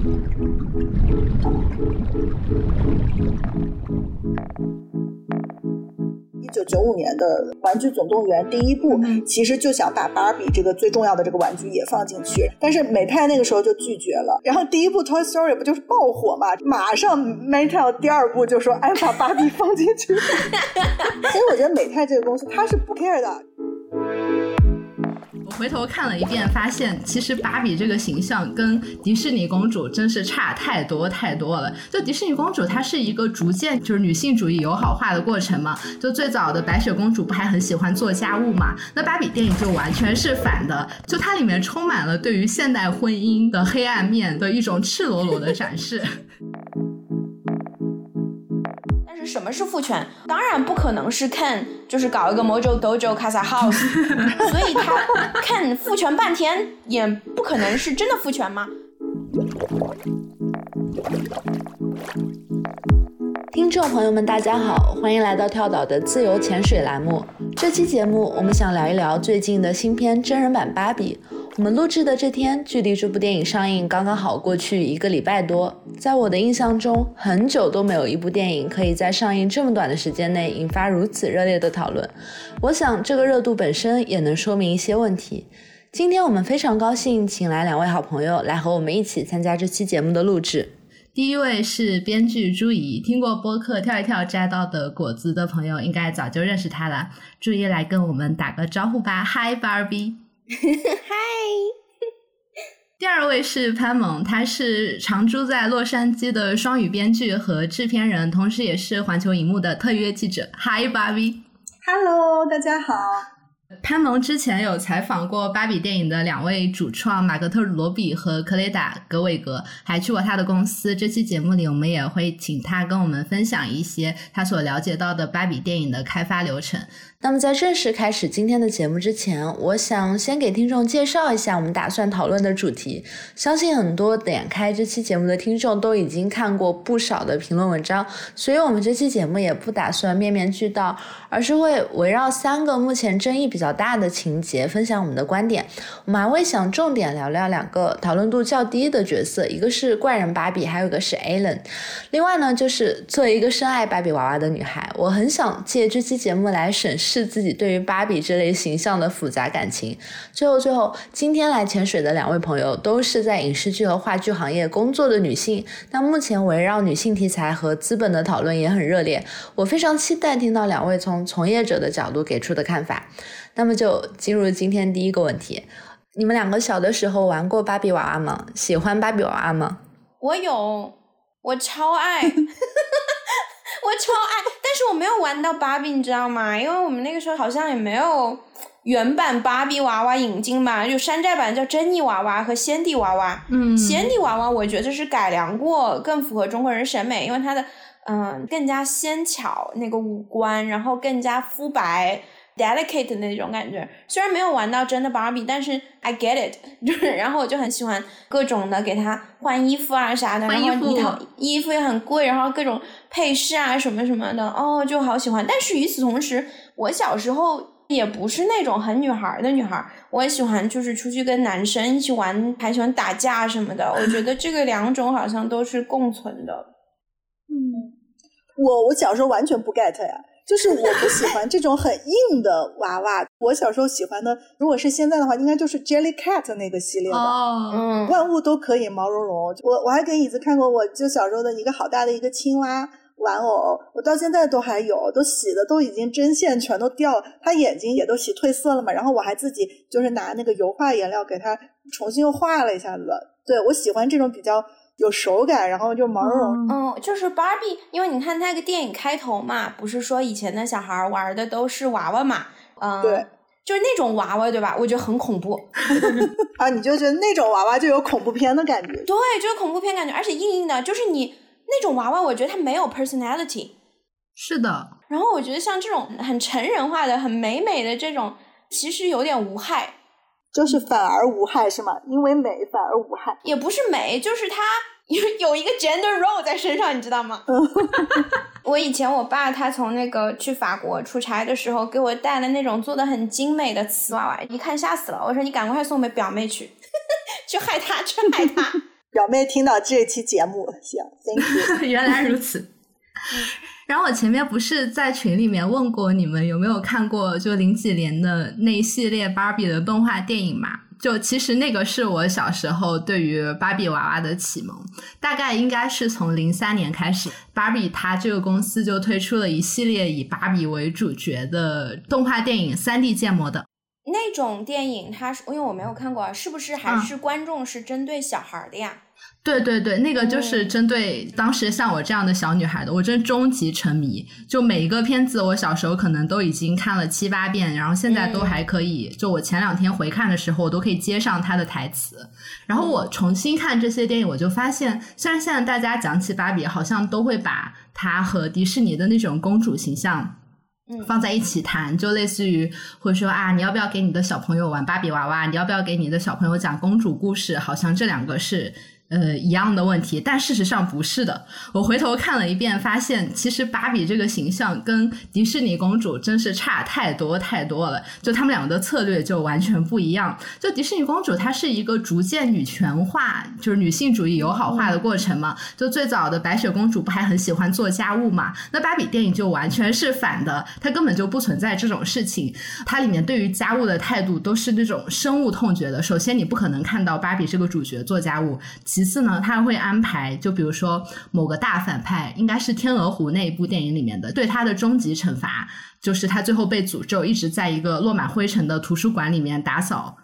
一九九五年的《玩具总动员》第一部，其实就想把芭比这个最重要的这个玩具也放进去，但是美泰那个时候就拒绝了。然后第一部《Toy Story》不就是爆火嘛？马上 Mattel 第二部就说：“哎，把芭比放进去。”所以我觉得美泰这个公司它是不 care 的。回头看了一遍，发现其实芭比这个形象跟迪士尼公主真是差太多太多了。就迪士尼公主，它是一个逐渐就是女性主义友好化的过程嘛。就最早的白雪公主不还很喜欢做家务嘛？那芭比电影就完全是反的，就它里面充满了对于现代婚姻的黑暗面的一种赤裸裸的展示。什么是父权？当然不可能是看，就是搞一个 Mojo Dojo Casa House，所以他看父权半天，也不可能是真的父权吗？听众朋友们，大家好，欢迎来到跳岛的自由潜水栏目。这期节目，我们想聊一聊最近的新片真人版《芭比》。我们录制的这天，距离这部电影上映刚刚好过去一个礼拜多。在我的印象中，很久都没有一部电影可以在上映这么短的时间内引发如此热烈的讨论。我想，这个热度本身也能说明一些问题。今天我们非常高兴，请来两位好朋友来和我们一起参加这期节目的录制。第一位是编剧朱怡，听过播客跳一跳摘到的果子的朋友，应该早就认识他了。朱怡来跟我们打个招呼吧，Hi Barbie。嗨，第二位是潘猛，他是常驻在洛杉矶的双语编剧和制片人，同时也是环球影幕的特约记者。Hi Barbie，Hello，大家好。潘蒙之前有采访过芭比电影的两位主创马格特罗比和克雷达格韦格，还去过他的公司。这期节目里，我们也会请他跟我们分享一些他所了解到的芭比电影的开发流程。那么，在正式开始今天的节目之前，我想先给听众介绍一下我们打算讨论的主题。相信很多点开这期节目的听众都已经看过不少的评论文章，所以我们这期节目也不打算面面俱到，而是会围绕三个目前争议比较大的情节分享我们的观点。我们还会想重点聊聊两个讨论度较低的角色，一个是怪人芭比，还有一个是 Allen。另外呢，就是作为一个深爱芭比娃娃的女孩，我很想借这期节目来审视。自己对于芭比这类形象的复杂感情。最后，最后，今天来潜水的两位朋友都是在影视剧和话剧行业工作的女性。那目前围绕女性题材和资本的讨论也很热烈。我非常期待听到两位从从业者的角度给出的看法。那么就进入今天第一个问题：你们两个小的时候玩过芭比娃娃吗？喜欢芭比娃娃吗？我有，我超爱。我超爱，但是我没有玩到芭比，你知道吗？因为我们那个时候好像也没有原版芭比娃娃引进吧，就山寨版叫珍妮娃娃和仙蒂娃娃。嗯，仙蒂娃娃我觉得是改良过，更符合中国人审美，因为它的嗯更加纤巧那个五官，然后更加肤白。Delicate 的那种感觉，虽然没有玩到真的芭比，但是 I get it，就是然后我就很喜欢各种的给她换衣服啊啥的，然后一套衣服也很贵，然后各种配饰啊什么什么的，哦就好喜欢。但是与此同时，我小时候也不是那种很女孩的女孩，我也喜欢就是出去跟男生一起玩，还喜欢打架什么的。我觉得这个两种好像都是共存的。嗯，我我小时候完全不 get 呀。就是我不喜欢这种很硬的娃娃。我小时候喜欢的，如果是现在的话，应该就是 Jellycat 那个系列的，嗯，万物都可以毛茸茸。我我还给椅子看过，我就小时候的一个好大的一个青蛙玩偶，我到现在都还有，都洗的都已经针线全都掉了，它眼睛也都洗褪色了嘛。然后我还自己就是拿那个油画颜料给它重新又画了一下子。对我喜欢这种比较。有手感，然后就毛茸茸。嗯，就是芭比，因为你看那个电影开头嘛，不是说以前的小孩玩的都是娃娃嘛？嗯，对，就是那种娃娃，对吧？我觉得很恐怖。啊，你就觉得那种娃娃就有恐怖片的感觉？对，就是恐怖片感觉，而且硬硬的。就是你那种娃娃，我觉得它没有 personality。是的。然后我觉得像这种很成人化的、很美美的这种，其实有点无害。就是反而无害是吗？因为美反而无害，也不是美，就是它有 有一个 gender role 在身上，你知道吗？我以前我爸他从那个去法国出差的时候，给我带了那种做的很精美的瓷娃娃，一看吓死了。我说你赶快送给表妹去，去害她，去害她。表妹听到这期节目，行，Thank you。原来如此。然后我前面不是在群里面问过你们有没有看过就零几年的那一系列芭比的动画电影嘛？就其实那个是我小时候对于芭比娃娃的启蒙，大概应该是从零三年开始，芭比它这个公司就推出了一系列以芭比为主角的动画电影，三 D 建模的。那种电影，它是因为我没有看过，是不是还是观众是针对小孩的呀？对对对，那个就是针对当时像我这样的小女孩的，我真终极沉迷。就每一个片子，我小时候可能都已经看了七八遍，然后现在都还可以。就我前两天回看的时候，我都可以接上她的台词。然后我重新看这些电影，我就发现，虽然现在大家讲起芭比，好像都会把它和迪士尼的那种公主形象。放在一起谈，就类似于会说啊，你要不要给你的小朋友玩芭比娃娃？你要不要给你的小朋友讲公主故事？好像这两个是。呃，一样的问题，但事实上不是的。我回头看了一遍，发现其实芭比这个形象跟迪士尼公主真是差太多太多了。就他们两个的策略就完全不一样。就迪士尼公主，它是一个逐渐女权化，就是女性主义友好化的过程嘛。就最早的白雪公主不还很喜欢做家务嘛？那芭比电影就完全是反的，它根本就不存在这种事情。它里面对于家务的态度都是那种深恶痛绝的。首先，你不可能看到芭比这个主角做家务。其次呢，他会安排，就比如说某个大反派，应该是《天鹅湖》那一部电影里面的，对他的终极惩罚就是他最后被诅咒，一直在一个落满灰尘的图书馆里面打扫。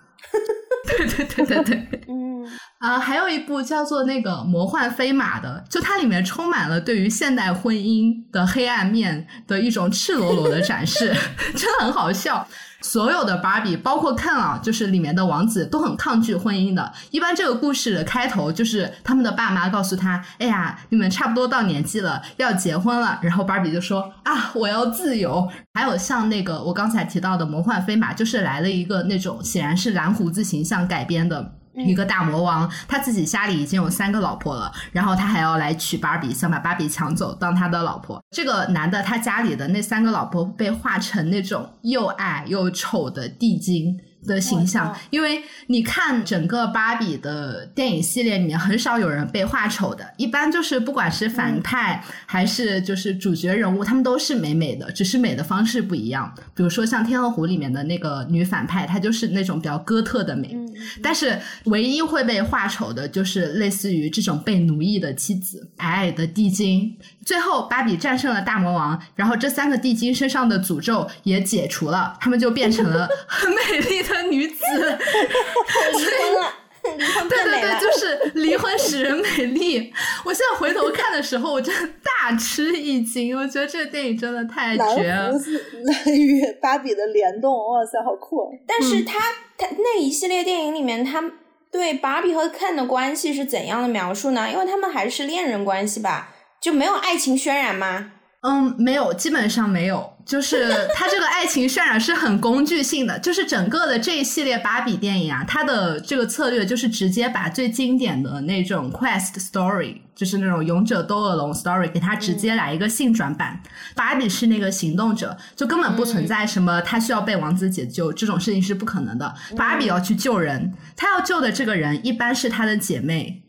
对对对对对，嗯啊，还有一部叫做那个《魔幻飞马》的，就它里面充满了对于现代婚姻的黑暗面的一种赤裸裸的展示，真的很好笑。所有的芭比，包括 Ken 啊，就是里面的王子，都很抗拒婚姻的。一般这个故事的开头就是他们的爸妈告诉他：“哎呀，你们差不多到年纪了，要结婚了。”然后芭比就说：“啊，我要自由。”还有像那个我刚才提到的《魔幻飞马》，就是来了一个那种显然是蓝胡子形象改编的。一个大魔王，他自己家里已经有三个老婆了，然后他还要来娶芭比，想把芭比抢走当他的老婆。这个男的，他家里的那三个老婆被画成那种又矮又丑的地精。的形象，因为你看整个芭比的电影系列里面，很少有人被画丑的，一般就是不管是反派还是就是主角人物，他们都是美美的，只是美的方式不一样。比如说像《天鹅湖》里面的那个女反派，她就是那种比较哥特的美，但是唯一会被画丑的就是类似于这种被奴役的妻子，矮矮的地精。最后芭比战胜了大魔王，然后这三个地精身上的诅咒也解除了，他们就变成了 很美丽的。女子 离婚了，离婚对对对，就是离婚使人美丽。我现在回头看的时候，我真的大吃一惊。我觉得这个电影真的太绝了。蓝与芭比的联动，哇塞，好酷！但是他他那一系列电影里面，他对芭比和 Ken 的关系是怎样的描述呢？因为他们还是恋人关系吧，就没有爱情渲染吗？嗯，没有，基本上没有。就是 它这个爱情渲染是很工具性的，就是整个的这一系列芭比电影啊，它的这个策略就是直接把最经典的那种 quest story，就是那种勇者斗恶龙 story，给它直接来一个性转版。芭比是那个行动者，就根本不存在什么他需要被王子解救这种事情是不可能的。芭比要去救人，他要救的这个人一般是他的姐妹。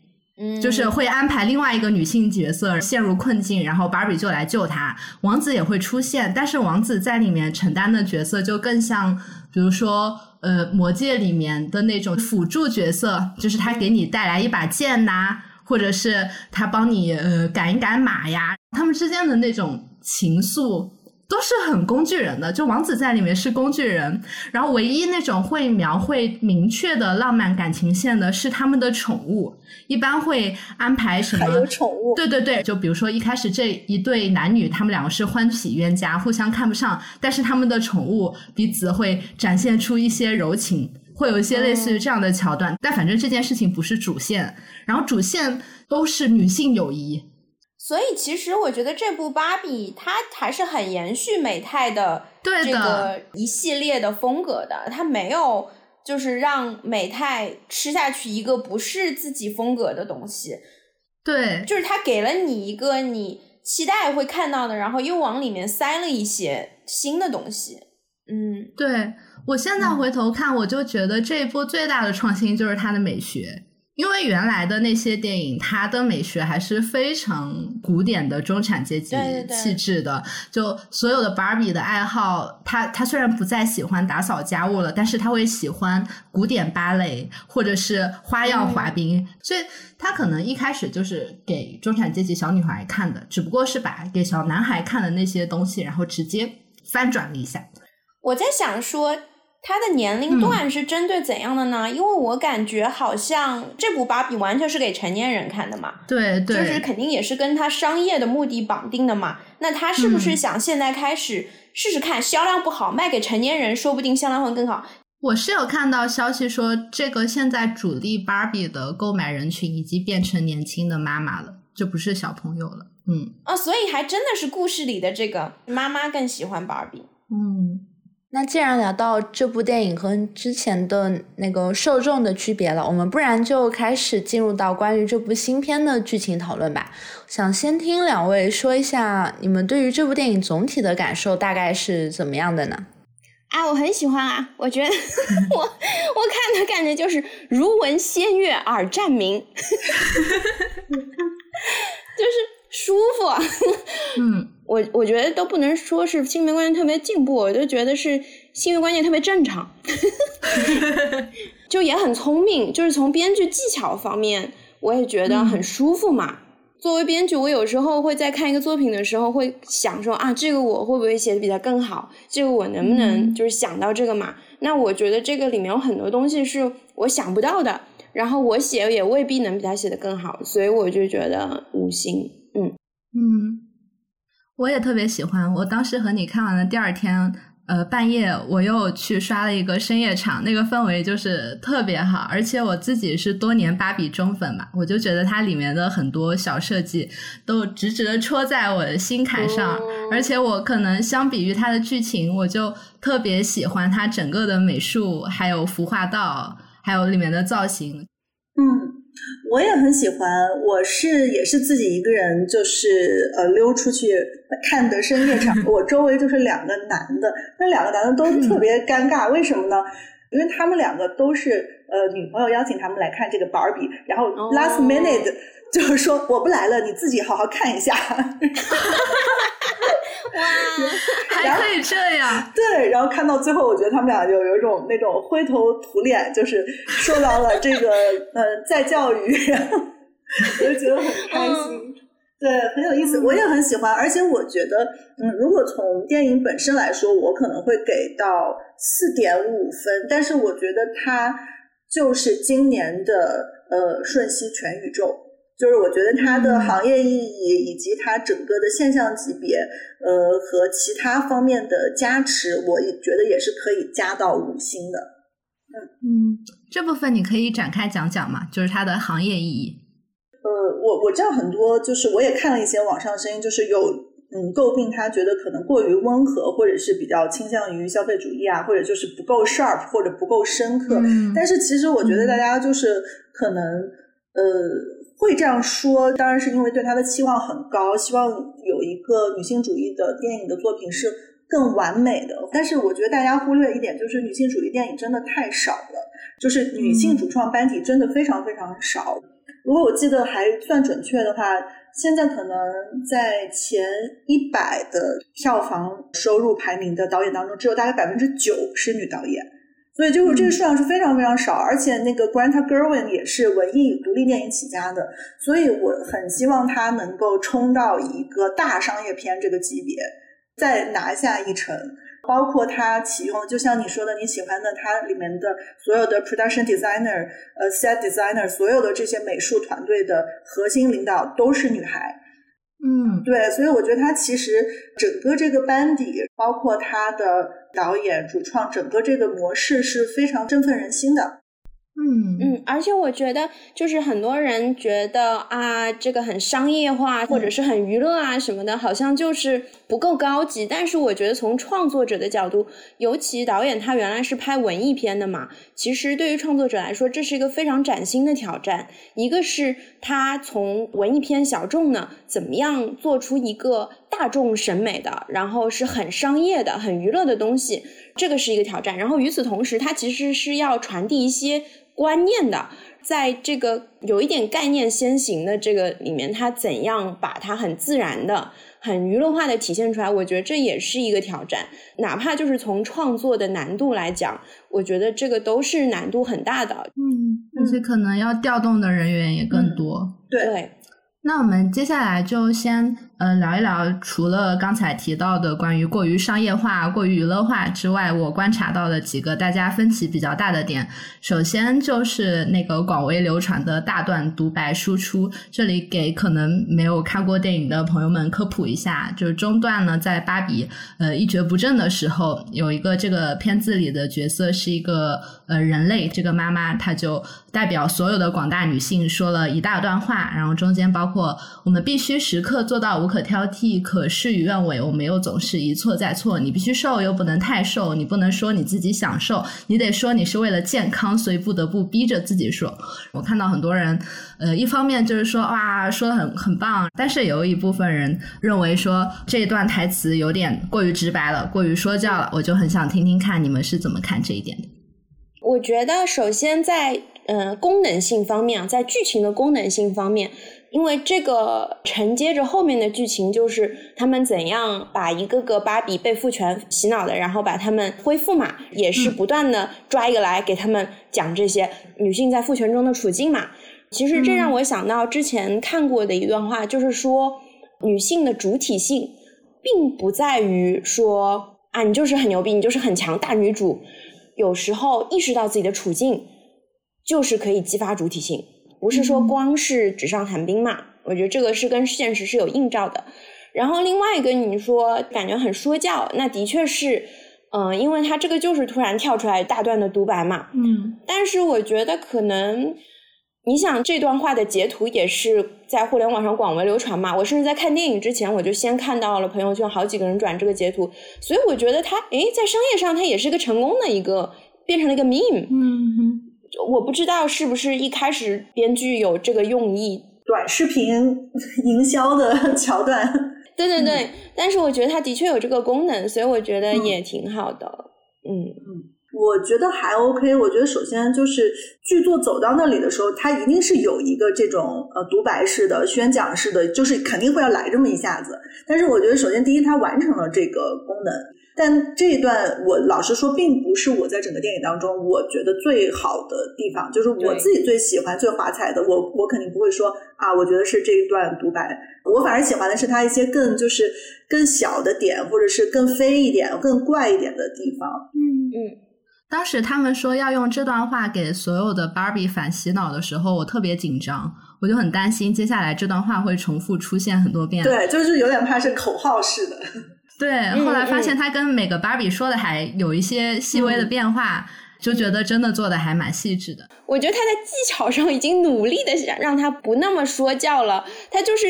就是会安排另外一个女性角色陷入困境，然后芭比就来救她。王子也会出现，但是王子在里面承担的角色就更像，比如说呃魔戒里面的那种辅助角色，就是他给你带来一把剑呐，或者是他帮你呃赶一赶马呀，他们之间的那种情愫。都是很工具人的，就王子在里面是工具人，然后唯一那种会描绘明确的浪漫感情线的是他们的宠物，一般会安排什么？还有宠物？对对对，就比如说一开始这一对男女，他们两个是欢喜冤家，互相看不上，但是他们的宠物彼此会展现出一些柔情，会有一些类似于这样的桥段，但反正这件事情不是主线，然后主线都是女性友谊。所以其实我觉得这部芭比它还是很延续美泰的这个一系列的风格的，它没有就是让美泰吃下去一个不是自己风格的东西。对，就是他给了你一个你期待会看到的，然后又往里面塞了一些新的东西。嗯，对我现在回头看，我就觉得这一波最大的创新就是它的美学。因为原来的那些电影，它的美学还是非常古典的中产阶级气质的。就所有的芭比的爱好，他他虽然不再喜欢打扫家务了，但是他会喜欢古典芭蕾或者是花样滑冰，所以他可能一开始就是给中产阶级小女孩看的，只不过是把给小男孩看的那些东西，然后直接翻转了一下。我在想说。它的年龄段是针对怎样的呢？因为我感觉好像这部芭比完全是给成年人看的嘛，对对，就是肯定也是跟它商业的目的绑定的嘛。那他是不是想现在开始试试看，销量不好卖给成年人，说不定销量会更好？我是有看到消息说，这个现在主力芭比的购买人群已经变成年轻的妈妈了，就不是小朋友了。嗯，啊，所以还真的是故事里的这个妈妈更喜欢芭比。嗯。那既然聊到这部电影和之前的那个受众的区别了，我们不然就开始进入到关于这部新片的剧情讨论吧。想先听两位说一下你们对于这部电影总体的感受大概是怎么样的呢？啊，我很喜欢啊，我觉得 我我看的感觉就是如闻仙乐耳暂明，就是舒服。嗯。我我觉得都不能说是性别观念特别进步，我就觉得是性别观念特别正常，就也很聪明。就是从编剧技巧方面，我也觉得很舒服嘛。作为编剧，我有时候会在看一个作品的时候，会想说啊，这个我会不会写的比他更好？这个我能不能就是想到这个嘛？那我觉得这个里面有很多东西是我想不到的，然后我写也未必能比他写的更好，所以我就觉得五星，嗯嗯。我也特别喜欢。我当时和你看完了第二天，呃，半夜我又去刷了一个深夜场，那个氛围就是特别好。而且我自己是多年芭比忠粉嘛，我就觉得它里面的很多小设计都直直的戳在我的心坎上。而且我可能相比于它的剧情，我就特别喜欢它整个的美术，还有服化道，还有里面的造型。嗯。我也很喜欢，我是也是自己一个人，就是呃溜出去看的深夜场。我周围就是两个男的，那两个男的都特别尴尬，为什么呢？因为他们两个都是呃女朋友邀请他们来看这个 Barbie，然后 last minute 就是说我不来了，你自己好好看一下。哇，还可对，然后看到最后，我觉得他们俩就有一种那种灰头土脸，就是受到了这个呃再教育，然 后我就觉得很开心。对，很有意思，我也很喜欢。而且我觉得，嗯，如果从电影本身来说，我可能会给到四点五分。但是我觉得它就是今年的呃瞬息全宇宙。就是我觉得它的行业意义以及它整个的现象级别，呃，和其他方面的加持，我也觉得也是可以加到五星的。嗯嗯，这部分你可以展开讲讲嘛，就是它的行业意义。呃，我我知道很多，就是我也看了一些网上声音，就是有嗯诟病他觉得可能过于温和，或者是比较倾向于消费主义啊，或者就是不够 sharp 或者不够深刻。但是其实我觉得大家就是可能呃。会这样说，当然是因为对他的期望很高，希望有一个女性主义的电影的作品是更完美的。但是我觉得大家忽略一点，就是女性主义电影真的太少了，就是女性主创班底真的非常非常少。如果我记得还算准确的话，现在可能在前一百的票房收入排名的导演当中，只有大概百分之九是女导演。所以就是这个数量是非常非常少，而且那个 Greta Gerwig 也是文艺独立电影起家的，所以我很希望他能够冲到一个大商业片这个级别，再拿下一城。包括他启用，就像你说的，你喜欢的他里面的所有的 production designer、呃 set designer，所有的这些美术团队的核心领导都是女孩。嗯，对，所以我觉得他其实整个这个班底，包括他的导演、主创，整个这个模式是非常振奋人心的。嗯嗯，而且我觉得，就是很多人觉得啊，这个很商业化，或者是很娱乐啊什么的，好像就是不够高级。但是我觉得，从创作者的角度，尤其导演他原来是拍文艺片的嘛，其实对于创作者来说，这是一个非常崭新的挑战。一个是他从文艺片小众呢，怎么样做出一个大众审美的，然后是很商业的、很娱乐的东西，这个是一个挑战。然后与此同时，他其实是要传递一些。观念的。在这个有一点概念先行的这个里面，它怎样把它很自然的、很娱乐化的体现出来？我觉得这也是一个挑战。哪怕就是从创作的难度来讲，我觉得这个都是难度很大的。嗯，而且可能要调动的人员也更多。对。那我们接下来就先呃聊一聊，除了刚才提到的关于过于商业化、过于娱乐化之外，我观察到的几个大家分歧比较大的点。首先就是那个广为流传的大段独白输出，这里给可能没有看过电影的朋友们科普一下，就是中段呢，在芭比呃一蹶不振的时候，有一个这个片子里的角色是一个呃人类，这个妈妈她就代表所有的广大女性说了一大段话，然后中间包。括我们必须时刻做到无可挑剔，可事与愿违。我们又总是一错再错。你必须瘦，又不能太瘦。你不能说你自己享受，你得说你是为了健康，所以不得不逼着自己说。我看到很多人，呃，一方面就是说哇，说的很很棒，但是有一部分人认为说这段台词有点过于直白了，过于说教了。我就很想听听看你们是怎么看这一点的。我觉得首先在嗯功能性方面，在剧情的功能性方面。因为这个承接着后面的剧情，就是他们怎样把一个个芭比被父权洗脑的，然后把他们恢复嘛，也是不断的抓一个来给他们讲这些女性在父权中的处境嘛。其实这让我想到之前看过的一段话，就是说女性的主体性，并不在于说啊你就是很牛逼，你就是很强大女主，有时候意识到自己的处境，就是可以激发主体性。不是说光是纸上谈兵嘛？我觉得这个是跟现实是有映照的。然后另外一个，你说感觉很说教，那的确是，嗯，因为他这个就是突然跳出来大段的独白嘛。嗯。但是我觉得可能，你想这段话的截图也是在互联网上广为流传嘛。我甚至在看电影之前，我就先看到了朋友圈好几个人转这个截图，所以我觉得他，诶，在商业上他也是一个成功的一个，变成了一个 meme。嗯。我不知道是不是一开始编剧有这个用意，短视频 营销的 桥段。对对对，但是我觉得它的确有这个功能，所以我觉得也挺好的。嗯嗯，我觉得还 OK。我觉得首先就是剧作走到那里的时候，它一定是有一个这种呃独白式的、宣讲式的，就是肯定会要来这么一下子。但是我觉得首先第一，它完成了这个功能。但这一段，我老实说，并不是我在整个电影当中我觉得最好的地方，就是我自己最喜欢、最华彩的。我我肯定不会说啊，我觉得是这一段独白。我反而喜欢的是他一些更就是更小的点，或者是更飞一点、更怪一点的地方。嗯嗯。当时他们说要用这段话给所有的芭比反洗脑的时候，我特别紧张，我就很担心接下来这段话会重复出现很多遍。对，就是有点怕是口号式的。对，后来发现他跟每个芭比说的还有一些细微的变化，就觉得真的做的还蛮细致的。我觉得他在技巧上已经努力的想让他不那么说教了，他就是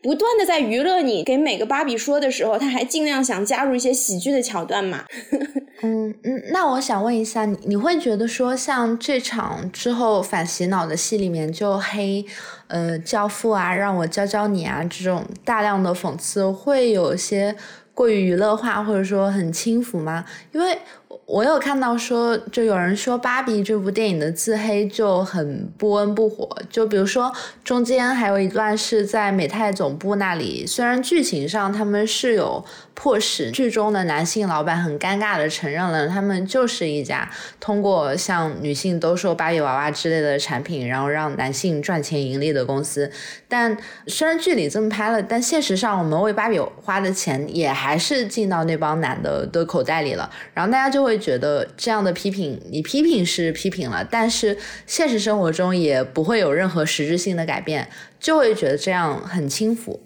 不断的在娱乐你。给每个芭比说的时候，他还尽量想加入一些喜剧的桥段嘛。嗯嗯，那我想问一下，你你会觉得说，像这场之后反洗脑的戏里面，就黑呃教父啊，让我教教你啊这种大量的讽刺，会有些。过于娱乐化，或者说很轻浮吗？因为。我有看到说，就有人说《芭比》这部电影的自黑就很不温不火。就比如说，中间还有一段是在美泰总部那里，虽然剧情上他们是有迫使剧中的男性老板很尴尬的承认了，他们就是一家通过向女性兜售芭比娃娃之类的产品，然后让男性赚钱盈利的公司。但虽然剧里这么拍了，但现实上我们为芭比花的钱也还是进到那帮男的的口袋里了。然后大家就。会觉得这样的批评，你批评是批评了，但是现实生活中也不会有任何实质性的改变，就会觉得这样很轻浮。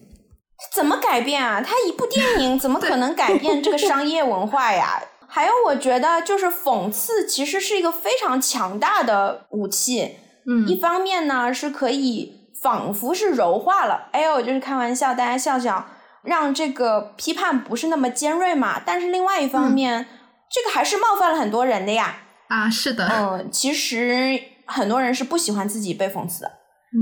怎么改变啊？他一部电影怎么可能改变这个商业文化呀？还有，我觉得就是讽刺其实是一个非常强大的武器。嗯，一方面呢是可以仿佛是柔化了，哎呦，就是开玩笑，大家笑笑，让这个批判不是那么尖锐嘛。但是另外一方面。这个还是冒犯了很多人的呀！啊，是的，嗯，其实很多人是不喜欢自己被讽刺的，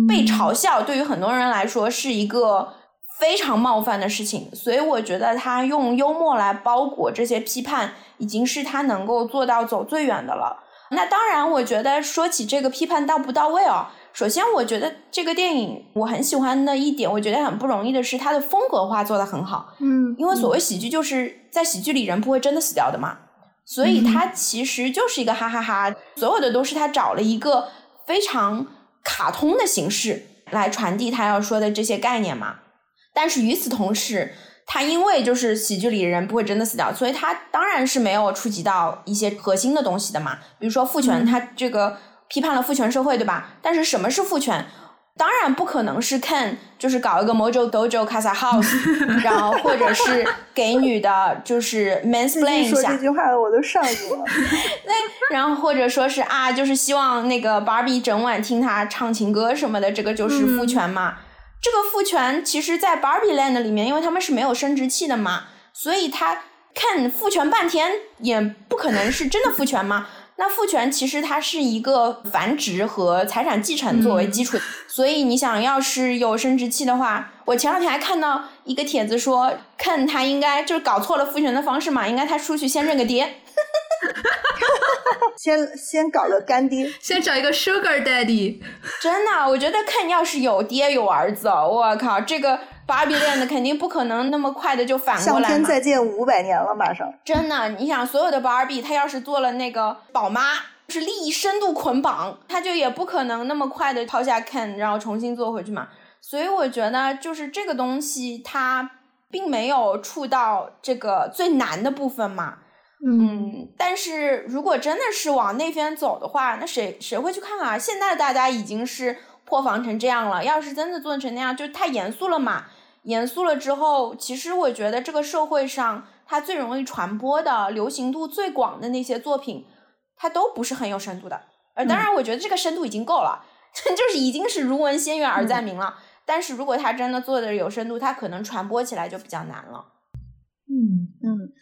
被嘲笑对于很多人来说是一个非常冒犯的事情，所以我觉得他用幽默来包裹这些批判，已经是他能够做到走最远的了。那当然，我觉得说起这个批判到不到位哦。首先，我觉得这个电影我很喜欢的一点，我觉得很不容易的是它的风格化做得很好。嗯，因为所谓喜剧就是在喜剧里人不会真的死掉的嘛，所以它其实就是一个哈哈哈，所有的都是他找了一个非常卡通的形式来传递他要说的这些概念嘛。但是与此同时，他因为就是喜剧里人不会真的死掉，所以他当然是没有触及到一些核心的东西的嘛，比如说父权，他这个。批判了父权社会，对吧？但是什么是父权？当然不可能是 Ken，就是搞一个 Mojo Dojo Casa House，然后或者是给女的，就是 mansplain 一下。说这句话我都上瘾了。那然后或者说是啊，就是希望那个 Barbie 整晚听他唱情歌什么的，这个就是父权嘛。这个父权其实，在 Barbie Land 里面，因为他们是没有生殖器的嘛，所以他看父权半天也不可能是真的父权嘛。那父权其实它是一个繁殖和财产继承作为基础，所以你想要是有生殖器的话，我前两天还看到一个帖子说，看他应该就是搞错了父权的方式嘛，应该他出去先认个爹，先先搞个干爹，先找一个 Sugar Daddy。真的，我觉得看要是有爹有儿子，我靠这个。芭比恋的肯定不可能那么快的就反过来嘛。天再见五百年了，马上。真的，你想所有的芭比，她要是做了那个宝妈，是利益深度捆绑，他就也不可能那么快的抛下 Ken，然后重新做回去嘛。所以我觉得，就是这个东西，它并没有触到这个最难的部分嘛。嗯。但是如果真的是往那边走的话，那谁谁会去看啊？现在大家已经是破防成这样了，要是真的做成那样，就太严肃了嘛。严肃了之后，其实我觉得这个社会上，它最容易传播的、流行度最广的那些作品，它都不是很有深度的。呃，当然，我觉得这个深度已经够了，就是已经是如闻仙乐而在明了。但是如果他真的做的有深度，它可能传播起来就比较难了。嗯嗯。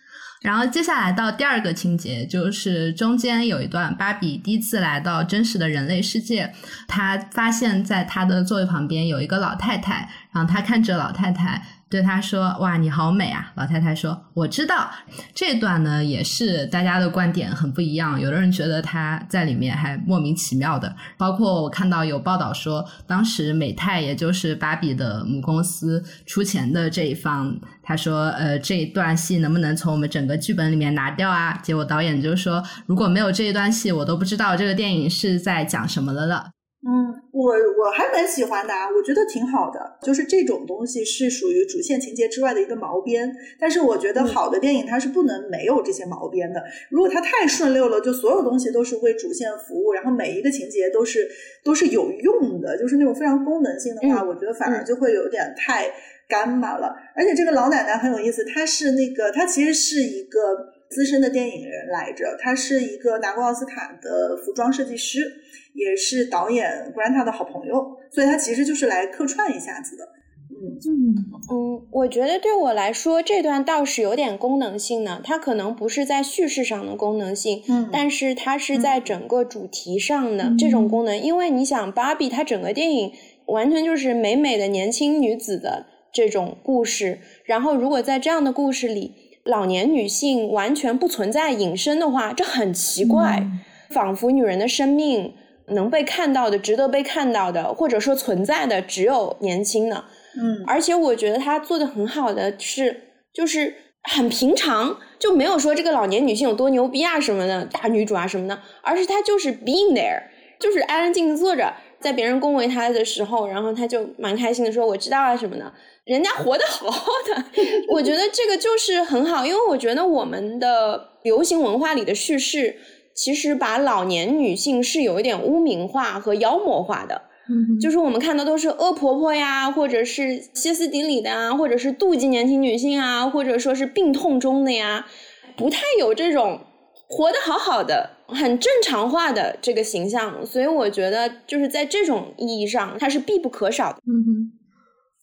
然后接下来到第二个情节，就是中间有一段，芭比第一次来到真实的人类世界，她发现在她的座位旁边有一个老太太，然后她看着老太太。对他说：“哇，你好美啊！”老太太说：“我知道。”这段呢，也是大家的观点很不一样。有的人觉得他在里面还莫名其妙的，包括我看到有报道说，当时美泰也就是芭比的母公司出钱的这一方，他说：“呃，这一段戏能不能从我们整个剧本里面拿掉啊？”结果导演就说：“如果没有这一段戏，我都不知道这个电影是在讲什么的了。”嗯，我我还蛮喜欢的啊，我觉得挺好的。就是这种东西是属于主线情节之外的一个毛边，但是我觉得好的电影它是不能没有这些毛边的。如果它太顺溜了，就所有东西都是为主线服务，然后每一个情节都是都是有用的，就是那种非常功能性的话，我觉得反而就会有点太干巴了。而且这个老奶奶很有意思，她是那个她其实是一个资深的电影人来着，他是一个拿过奥斯卡的服装设计师。也是导演 Granta 的好朋友，所以他其实就是来客串一下子的。嗯嗯嗯，我觉得对我来说这段倒是有点功能性呢。它可能不是在叙事上的功能性，嗯，但是它是在整个主题上的这种功能。因为你想，芭比它整个电影完全就是美美的年轻女子的这种故事，然后如果在这样的故事里，老年女性完全不存在隐身的话，这很奇怪，仿佛女人的生命。能被看到的、值得被看到的，或者说存在的，只有年轻的。嗯，而且我觉得他做的很好的是，就是很平常，就没有说这个老年女性有多牛逼啊什么的，大女主啊什么的，而是她就是 being there，就是安安静静坐着，在别人恭维她的时候，然后她就蛮开心的说我知道啊什么的，人家活得好好的，我觉得这个就是很好，因为我觉得我们的流行文化里的叙事。其实把老年女性是有一点污名化和妖魔化的，就是我们看到都是恶婆婆呀，或者是歇斯底里的啊，或者是妒忌年轻女性啊，或者说是病痛中的呀，不太有这种活得好好的、很正常化的这个形象。所以我觉得就是在这种意义上，它是必不可少的。嗯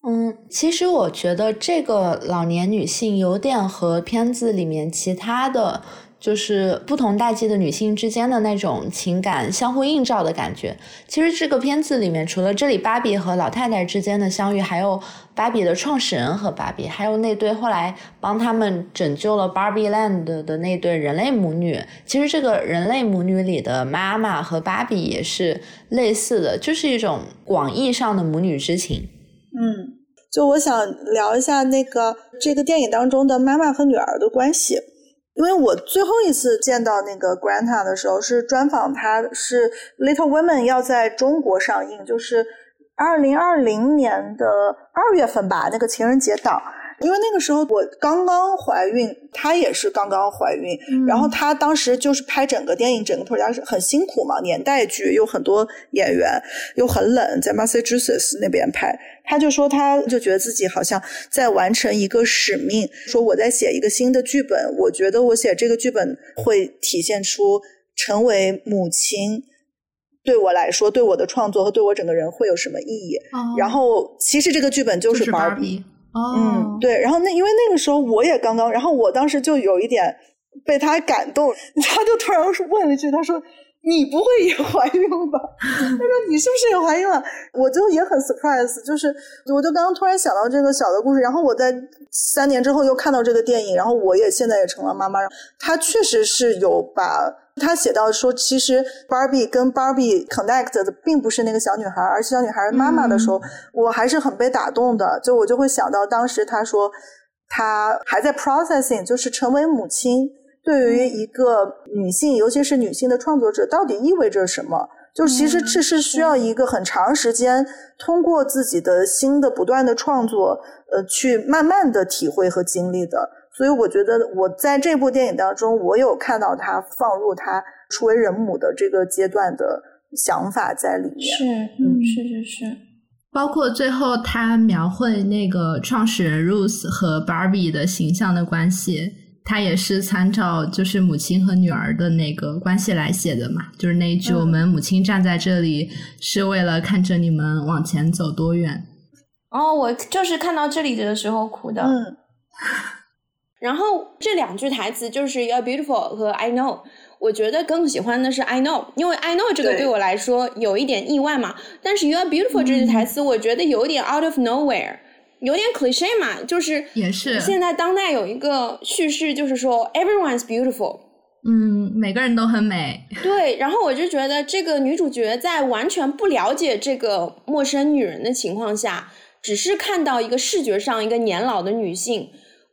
嗯，其实我觉得这个老年女性有点和片子里面其他的。就是不同代际的女性之间的那种情感相互映照的感觉。其实这个片子里面，除了这里芭比和老太太之间的相遇，还有芭比的创始人和芭比，还有那对后来帮他们拯救了 Barbie Land 的那对人类母女。其实这个人类母女里的妈妈和芭比也是类似的，就是一种广义上的母女之情。嗯，就我想聊一下那个这个电影当中的妈妈和女儿的关系。因为我最后一次见到那个 Granta 的时候是专访，她是 Little Women 要在中国上映，就是二零二零年的二月份吧，那个情人节档。因为那个时候我刚刚怀孕，她也是刚刚怀孕，然后她当时就是拍整个电影，整个 production 很辛苦嘛，年代剧有很多演员，又很冷，在 Massachusetts 那边拍，她就说她就觉得自己好像在完成一个使命，说我在写一个新的剧本，我觉得我写这个剧本会体现出成为母亲对我来说，对我的创作和对我整个人会有什么意义。然后其实这个剧本就是对，然后那因为那个时候我也刚刚，然后我当时就有一点被他感动，他就突然问了一句，他说：“你不会也怀孕吧？”他说：“你是不是也怀孕了？”我就也很 surprise，就是我就刚刚突然想到这个小的故事，然后我在三年之后又看到这个电影，然后我也现在也成了妈妈，他确实是有把。他写到说，其实 Barbie 跟 Barbie connect 的并不是那个小女孩，而是小女孩妈妈的时候，我还是很被打动的。就我就会想到当时他说，他还在 processing，就是成为母亲对于一个女性，尤其是女性的创作者，到底意味着什么？就其实这是需要一个很长时间，通过自己的新的不断的创作，呃，去慢慢的体会和经历的。所以我觉得，我在这部电影当中，我有看到他放入他初为人母的这个阶段的想法在里面。是，嗯，是是是。包括最后他描绘那个创始人 Rose 和 Barbie 的形象的关系，他也是参照就是母亲和女儿的那个关系来写的嘛。就是那一句：“我们母亲站在这里，是为了看着你们往前走多远。”哦，我就是看到这里的时候哭的。嗯。然后这两句台词就是 “You're beautiful” 和 “I know”，我觉得更喜欢的是 “I know”，因为 “I know” 这个对我来说有一点意外嘛。但是 “You're beautiful” 这句台词，我觉得有点 out of nowhere，有点 cliche 嘛，就是也是现在当代有一个叙事，就是说 “Everyone's beautiful”，嗯，每个人都很美。对，然后我就觉得这个女主角在完全不了解这个陌生女人的情况下，只是看到一个视觉上一个年老的女性。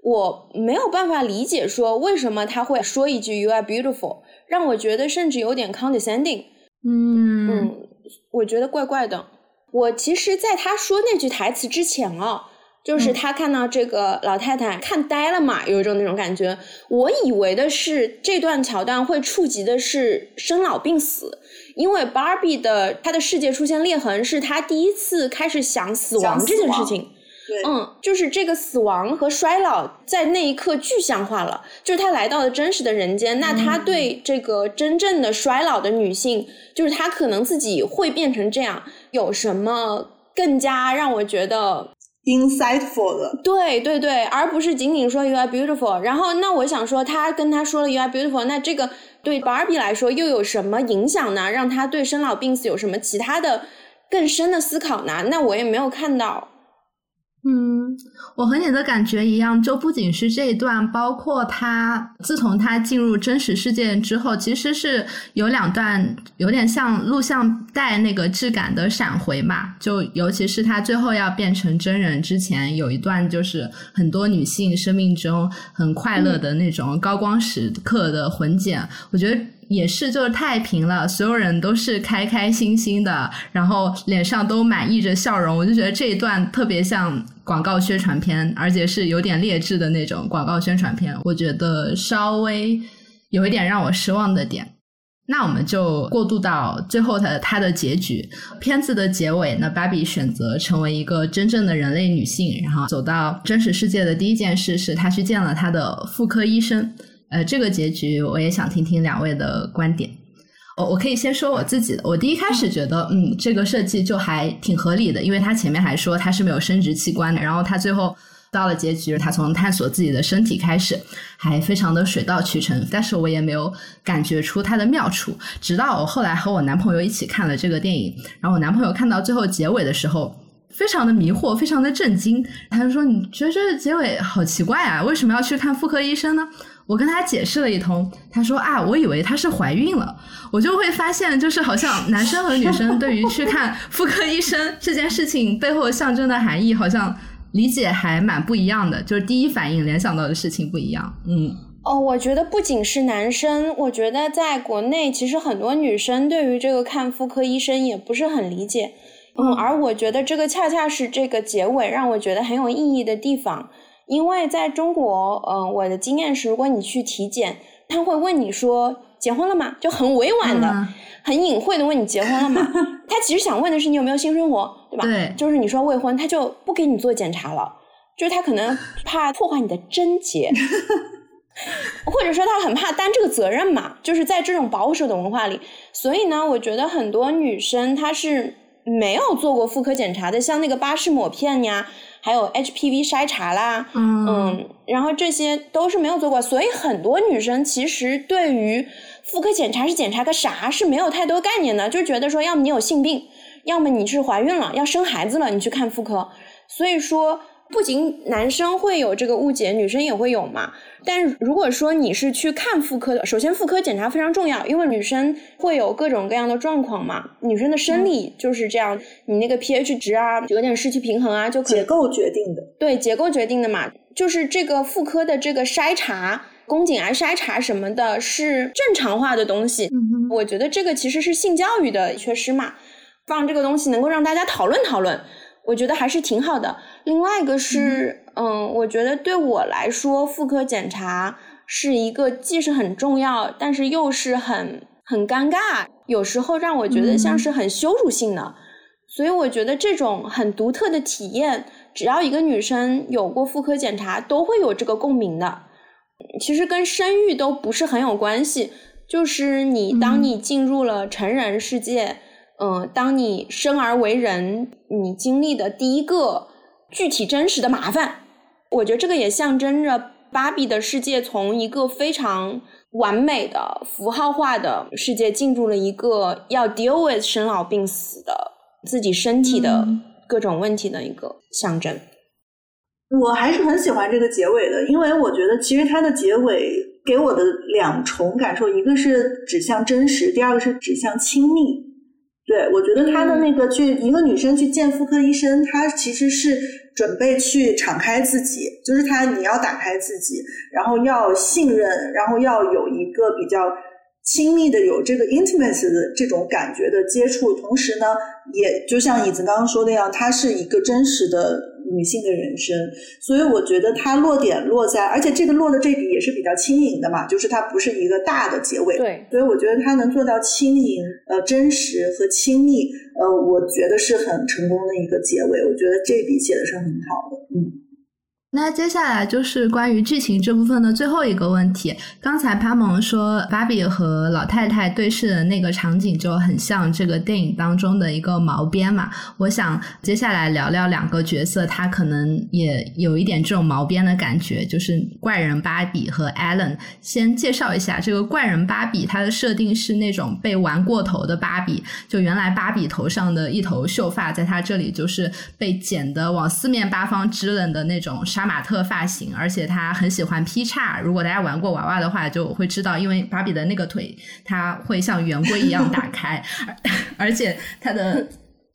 我没有办法理解说为什么他会说一句 “You are beautiful”，让我觉得甚至有点 condescending。嗯嗯，我觉得怪怪的。我其实，在他说那句台词之前哦，就是他看到这个老太太看呆了嘛，有一种那种感觉。我以为的是这段桥段会触及的是生老病死，因为 Barbie 的她的世界出现裂痕，是她第一次开始想死亡这件事情。嗯，就是这个死亡和衰老在那一刻具象化了，就是他来到了真实的人间。那他对这个真正的衰老的女性，就是她可能自己会变成这样，有什么更加让我觉得 insightful 的？对对对，而不是仅仅说 you are beautiful。然后，那我想说，他跟他说了 you are beautiful，那这个对 Barbie 来说又有什么影响呢？让他对生老病死有什么其他的更深的思考呢？那我也没有看到。嗯，我和你的感觉一样，就不仅是这一段，包括他自从他进入真实世界之后，其实是有两段有点像录像带那个质感的闪回嘛。就尤其是他最后要变成真人之前，有一段就是很多女性生命中很快乐的那种高光时刻的混剪，我觉得。也是，就是太平了，所有人都是开开心心的，然后脸上都满溢着笑容。我就觉得这一段特别像广告宣传片，而且是有点劣质的那种广告宣传片。我觉得稍微有一点让我失望的点。那我们就过渡到最后的它的结局。片子的结尾，呢芭比选择成为一个真正的人类女性，然后走到真实世界的第一件事是她去见了她的妇科医生。呃，这个结局我也想听听两位的观点。我我可以先说我自己的。我第一开始觉得，嗯，这个设计就还挺合理的，因为他前面还说他是没有生殖器官的，然后他最后到了结局，他从探索自己的身体开始，还非常的水到渠成，但是我也没有感觉出它的妙处。直到我后来和我男朋友一起看了这个电影，然后我男朋友看到最后结尾的时候。非常的迷惑，非常的震惊。他就说：“你觉得这个结尾好奇怪啊？为什么要去看妇科医生呢？”我跟他解释了一通，他说：“啊，我以为她是怀孕了。”我就会发现，就是好像男生和女生对于去看妇科医生这件事情背后象征的含义，好像理解还蛮不一样的。就是第一反应联想到的事情不一样。嗯，哦，我觉得不仅是男生，我觉得在国内其实很多女生对于这个看妇科医生也不是很理解。嗯，而我觉得这个恰恰是这个结尾让我觉得很有意义的地方，因为在中国，嗯，我的经验是，如果你去体检，他会问你说结婚了吗？就很委婉的、很隐晦的问你结婚了吗？他其实想问的是你有没有性生活，对吧？对，就是你说未婚，他就不给你做检查了，就是他可能怕破坏你的贞洁，或者说他很怕担这个责任嘛，就是在这种保守的文化里，所以呢，我觉得很多女生她是。没有做过妇科检查的，像那个巴氏抹片呀，还有 HPV 筛查啦，嗯，然后这些都是没有做过，所以很多女生其实对于妇科检查是检查个啥是没有太多概念的，就觉得说要么你有性病，要么你是怀孕了要生孩子了，你去看妇科，所以说。不仅男生会有这个误解，女生也会有嘛。但如果说你是去看妇科的，首先妇科检查非常重要，因为女生会有各种各样的状况嘛。女生的生理就是这样，你那个 pH 值啊，有点失去平衡啊，就结构决定的。对，结构决定的嘛。就是这个妇科的这个筛查，宫颈癌筛查什么的，是正常化的东西。我觉得这个其实是性教育的缺失嘛，放这个东西能够让大家讨论讨论。我觉得还是挺好的。另外一个是，嗯，我觉得对我来说，妇科检查是一个既是很重要，但是又是很很尴尬，有时候让我觉得像是很羞辱性的。所以我觉得这种很独特的体验，只要一个女生有过妇科检查，都会有这个共鸣的。其实跟生育都不是很有关系，就是你当你进入了成人世界。嗯，当你生而为人，你经历的第一个具体真实的麻烦，我觉得这个也象征着芭比的世界从一个非常完美的符号化的世界，进入了一个要 deal with 生老病死的自己身体的各种问题的一个象征。我还是很喜欢这个结尾的，因为我觉得其实它的结尾给我的两重感受，一个是指向真实，第二个是指向亲密。对，我觉得她的那个去一个女生去见妇科医生，她其实是准备去敞开自己，就是她你要打开自己，然后要信任，然后要有一个比较亲密的有这个 intimacy 的这种感觉的接触，同时呢，也就像椅子刚刚说的样，它是一个真实的。女性的人生，所以我觉得它落点落在，而且这个落的这笔也是比较轻盈的嘛，就是它不是一个大的结尾。对，所以我觉得它能做到轻盈、呃真实和亲密，呃，我觉得是很成功的一个结尾。我觉得这笔写的是很好的，嗯。那接下来就是关于剧情这部分的最后一个问题。刚才潘萌说芭比和老太太对视的那个场景就很像这个电影当中的一个毛边嘛。我想接下来聊聊两个角色，他可能也有一点这种毛边的感觉，就是怪人芭比和 Allen。先介绍一下这个怪人芭比，它的设定是那种被玩过头的芭比，就原来芭比头上的一头秀发，在她这里就是被剪的往四面八方支棱的那种沙。马特发型，而且他很喜欢劈叉。如果大家玩过娃娃的话，就会知道，因为芭比的那个腿，它会像圆规一样打开，而且他的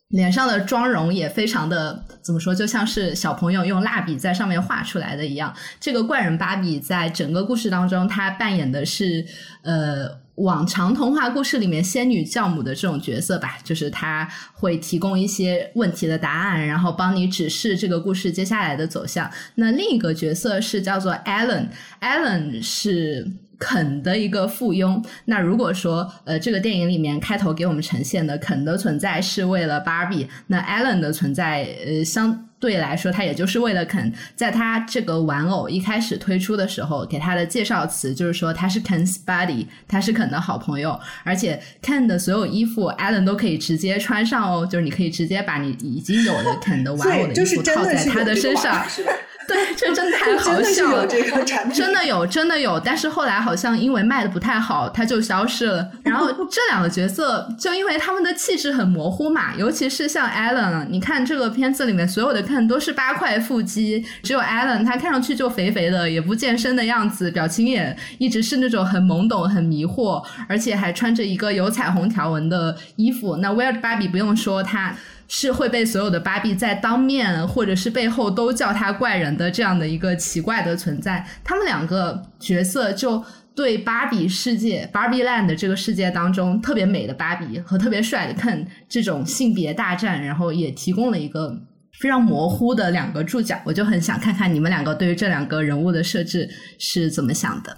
脸上的妆容也非常的怎么说，就像是小朋友用蜡笔在上面画出来的一样。这个怪人芭比在整个故事当中，他扮演的是呃。往常童话故事里面仙女教母的这种角色吧，就是她会提供一些问题的答案，然后帮你指示这个故事接下来的走向。那另一个角色是叫做 Allen，Allen 是肯的一个附庸。那如果说呃这个电影里面开头给我们呈现的肯的存在是为了芭比，那 Allen 的存在呃相。对来说，他也就是为了肯，在他这个玩偶一开始推出的时候，给他的介绍词就是说他是 Ken's buddy，他是肯的好朋友，而且 Ken 的所有衣服，Allen 都可以直接穿上哦，就是你可以直接把你已经有的肯的玩偶的衣服套在他的身上。对，这真的太 好笑了。这个产品 真的有，真的有，但是后来好像因为卖的不太好，它就消失了。然后这两个角色，就因为他们的气质很模糊嘛，尤其是像 Alan，你看这个片子里面所有的看都是八块腹肌，只有 Alan 他看上去就肥肥的，也不健身的样子，表情也一直是那种很懵懂、很迷惑，而且还穿着一个有彩虹条纹的衣服。那 Weird Barbie 不用说，他。是会被所有的芭比在当面或者是背后都叫他怪人的这样的一个奇怪的存在。他们两个角色就对芭比世界 （Barbie Land） 这个世界当中特别美的芭比和特别帅的 Ken 这种性别大战，然后也提供了一个非常模糊的两个注脚。我就很想看看你们两个对于这两个人物的设置是怎么想的。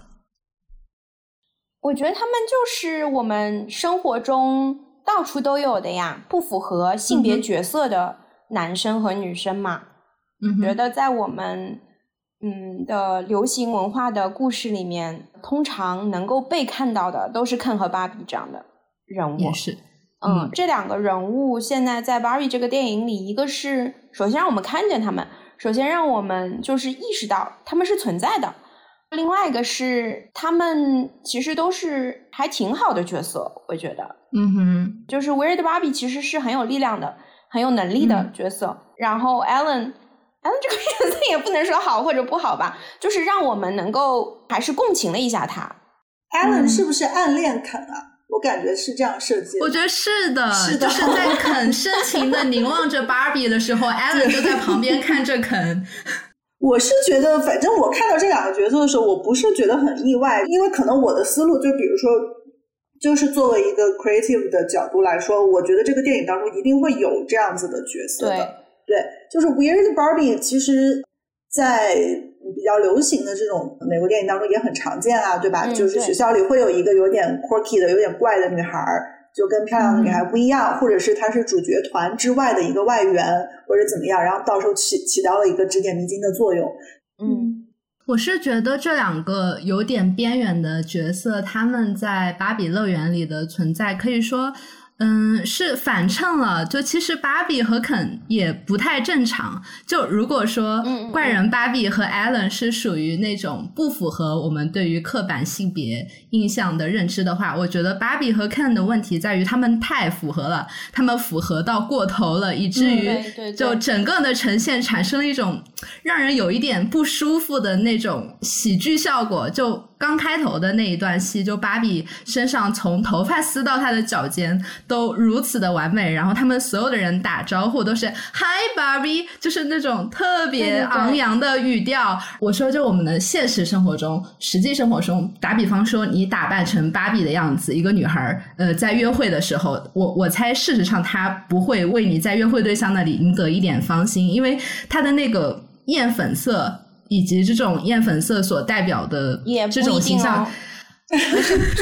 我觉得他们就是我们生活中。到处都有的呀，不符合性别角色的男生和女生嘛。嗯，觉得在我们嗯的流行文化的故事里面，通常能够被看到的都是肯和芭比这样的人物。也是，嗯，这两个人物现在在芭比这个电影里，一个是首先让我们看见他们，首先让我们就是意识到他们是存在的。另外一个是，他们其实都是还挺好的角色，我觉得，嗯哼，就是 Weird Barbie 其实是很有力量的、很有能力的角色。然后 Ellen，Ellen 这个角色也不能说好或者不好吧，就是让我们能够还是共情了一下他。Ellen 是不是暗恋肯啊？我感觉是这样设计。我觉得是的，是的，就是在肯深情的凝望着 Barbie 的时候，Ellen 就在旁边看着肯。我是觉得，反正我看到这两个角色的时候，我不是觉得很意外，因为可能我的思路就比如说，就是作为一个 creative 的角度来说，我觉得这个电影当中一定会有这样子的角色的。对，就是 Weird Barbie，其实，在比较流行的这种美国电影当中也很常见啊，对吧？就是学校里会有一个有点 quirky 的、有点怪的女孩儿。就跟漂亮的女孩不一样，或者是她是主角团之外的一个外援，或者怎么样，然后到时候起起到了一个指点迷津的作用。嗯，我是觉得这两个有点边缘的角色，他们在芭比乐园里的存在，可以说。嗯，是反衬了。就其实芭比和肯也不太正常。就如果说怪人芭比和艾伦是属于那种不符合我们对于刻板性别印象的认知的话，我觉得芭比和肯的问题在于他们太符合了，他们符合到过头了，以至于就整个的呈现产生了一种让人有一点不舒服的那种喜剧效果。就刚开头的那一段戏，就芭比身上从头发丝到她的脚尖都如此的完美，然后他们所有的人打招呼都是 “Hi Barbie”，就是那种特别昂扬的语调。我说，就我们的现实生活中，实际生活中，打比方说，你打扮成芭比的样子，一个女孩呃，在约会的时候，我我猜事实上她不会为你在约会对象那里赢得一点芳心，因为她的那个艳粉色。以及这种艳粉色所代表的这种形象，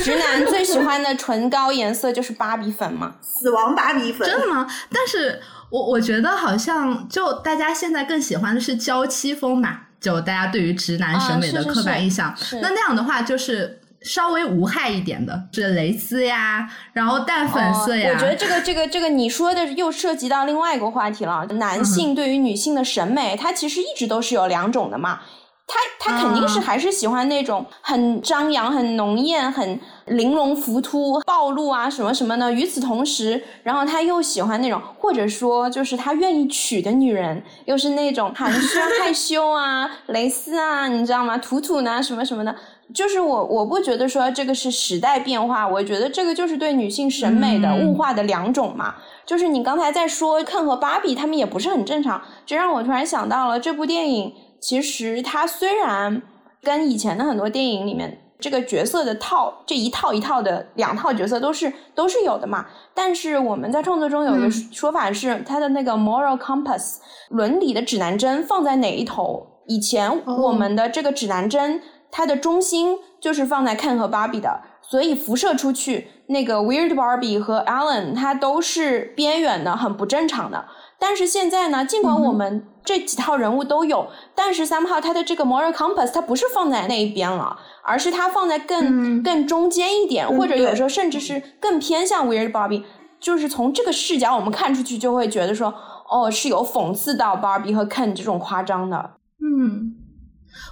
直男最喜欢的唇膏颜色就是芭比粉嘛？死亡芭比粉，真的吗？但是我我觉得好像就大家现在更喜欢的是娇妻风吧？就大家对于直男审美的刻板印象，那那样的话就是。稍微无害一点的，这蕾丝呀，然后淡粉色呀。我觉得这个、这个、这个，你说的又涉及到另外一个话题了。男性对于女性的审美，他其实一直都是有两种的嘛。他他肯定是还是喜欢那种很张扬、很浓艳、很玲珑浮凸、暴露啊什么什么的。与此同时，然后他又喜欢那种，或者说就是他愿意娶的女人，又是那种含蓄害羞啊、蕾丝啊，你知道吗？土土呢，什么什么的。就是我，我不觉得说这个是时代变化，我觉得这个就是对女性审美的物化的两种嘛。就是你刚才在说肯和芭比，他们也不是很正常，这让我突然想到了这部电影。其实它虽然跟以前的很多电影里面这个角色的套这一套一套的两套角色都是都是有的嘛，但是我们在创作中有个说法是，它的那个 moral compass 伦理的指南针放在哪一头？以前我们的这个指南针。它的中心就是放在 Ken 和 Barbie 的，所以辐射出去那个 Weird Barbie 和 Alan，它都是边缘的，很不正常的。但是现在呢，尽管我们这几套人物都有，但是 somehow 它的这个 moral compass 它不是放在那一边了，而是它放在更更中间一点，或者有时候甚至是更偏向 Weird Barbie。就是从这个视角我们看出去就会觉得说，哦，是有讽刺到 Barbie 和 Ken 这种夸张的。嗯。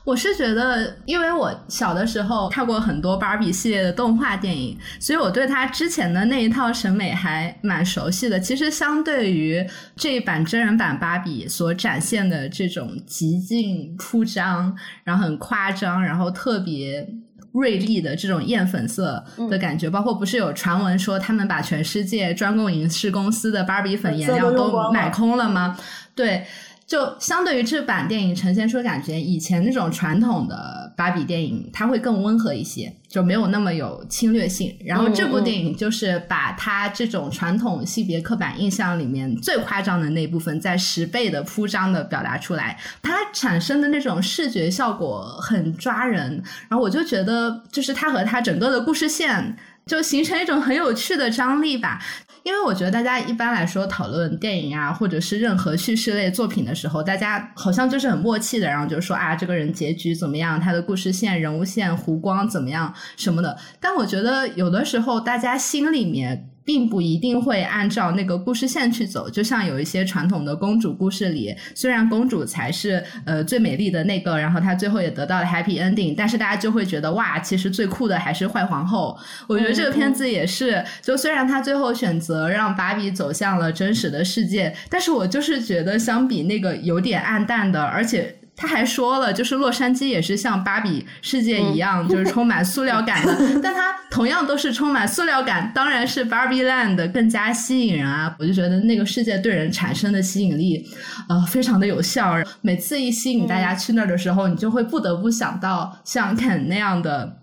我是觉得，因为我小的时候看过很多芭比系列的动画电影，所以我对他之前的那一套审美还蛮熟悉的。其实相对于这一版真人版芭比所展现的这种极尽铺张，然后很夸张，然后特别锐利的这种艳粉色的感觉，包括不是有传闻说他们把全世界专供影视公司的芭比粉颜料都买空了吗？对。就相对于这版电影呈现出的感觉，以前那种传统的芭比电影，它会更温和一些，就没有那么有侵略性。然后这部电影就是把它这种传统性别刻板印象里面最夸张的那部分，在十倍的铺张的表达出来，它产生的那种视觉效果很抓人。然后我就觉得，就是它和它整个的故事线就形成一种很有趣的张力吧。因为我觉得大家一般来说讨论电影啊，或者是任何叙事类作品的时候，大家好像就是很默契的，然后就说啊，这个人结局怎么样，他的故事线、人物线、弧光怎么样什么的。但我觉得有的时候大家心里面。并不一定会按照那个故事线去走，就像有一些传统的公主故事里，虽然公主才是呃最美丽的那个，然后她最后也得到了 happy ending，但是大家就会觉得哇，其实最酷的还是坏皇后。我觉得这个片子也是，就虽然他最后选择让芭比走向了真实的世界，但是我就是觉得相比那个有点暗淡的，而且。他还说了，就是洛杉矶也是像芭比世界一样，就是充满塑料感的。但它同样都是充满塑料感，当然是 Barbie Land 更加吸引人啊！我就觉得那个世界对人产生的吸引力，呃，非常的有效。每次一吸引大家去那儿的时候，你就会不得不想到像 Ken 那样的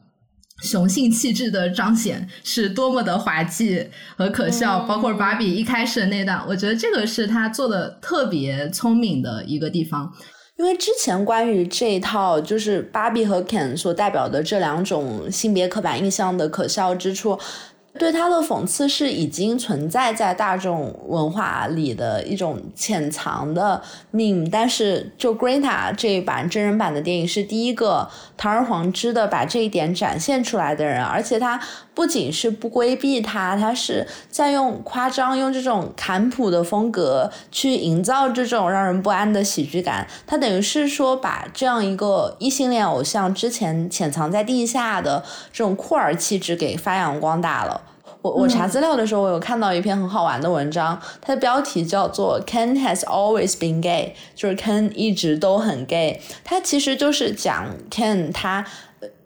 雄性气质的彰显是多么的滑稽和可笑。包括芭比一开始的那段，我觉得这个是他做的特别聪明的一个地方。因为之前关于这一套就是芭比和 Ken 所代表的这两种性别刻板印象的可笑之处。对他的讽刺是已经存在在大众文化里的一种潜藏的命，但是就 Greta 这一版真人版的电影是第一个堂而皇之的把这一点展现出来的人，而且他不仅是不规避他，他是在用夸张、用这种坎普的风格去营造这种让人不安的喜剧感。他等于是说把这样一个异性恋偶像之前潜藏在地下的这种酷儿气质给发扬光大了。我我查资料的时候，我有看到一篇很好玩的文章，它的标题叫做 “Ken has always been gay”，就是 Ken 一直都很 gay。它其实就是讲 Ken 他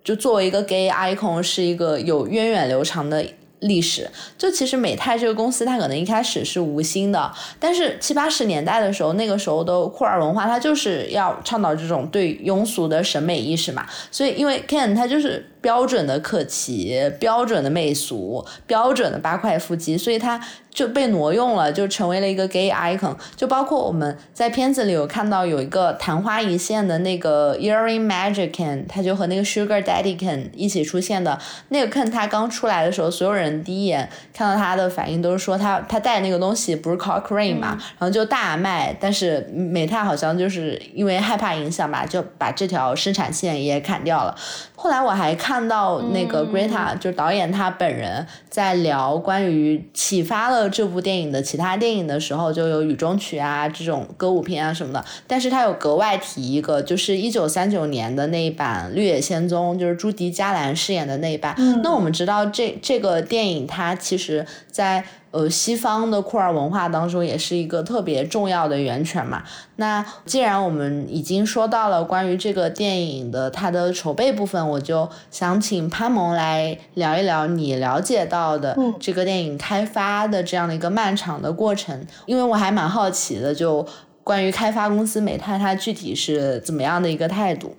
就作为一个 gay icon 是一个有源远流长的历史。就其实美泰这个公司，它可能一开始是无心的，但是七八十年代的时候，那个时候的酷儿文化，它就是要倡导这种对庸俗的审美意识嘛。所以因为 Ken 他就是。标准的可奇，标准的媚俗，标准的八块腹肌，所以他就被挪用了，就成为了一个 gay icon。就包括我们在片子里有看到有一个昙花一现的那个 earring magic Ken，他就和那个 sugar daddy Ken 一起出现的。那个 Ken 他刚出来的时候，所有人第一眼看到他的反应都是说他他戴那个东西不是 cock ring 嘛，然后就大卖。但是美泰好像就是因为害怕影响吧，就把这条生产线也砍掉了。后来我还看到那个 Greta，就是导演他本人在聊关于启发了这部电影的其他电影的时候，就有雨中曲啊这种歌舞片啊什么的。但是他有格外提一个，就是一九三九年的那一版《绿野仙踪》，就是朱迪加兰饰演的那一版。那我们知道这这个电影它其实在。呃，西方的酷儿文化当中也是一个特别重要的源泉嘛。那既然我们已经说到了关于这个电影的它的筹备部分，我就想请潘萌来聊一聊你了解到的这个电影开发的这样的一个漫长的过程，因为我还蛮好奇的，就关于开发公司美泰它具体是怎么样的一个态度。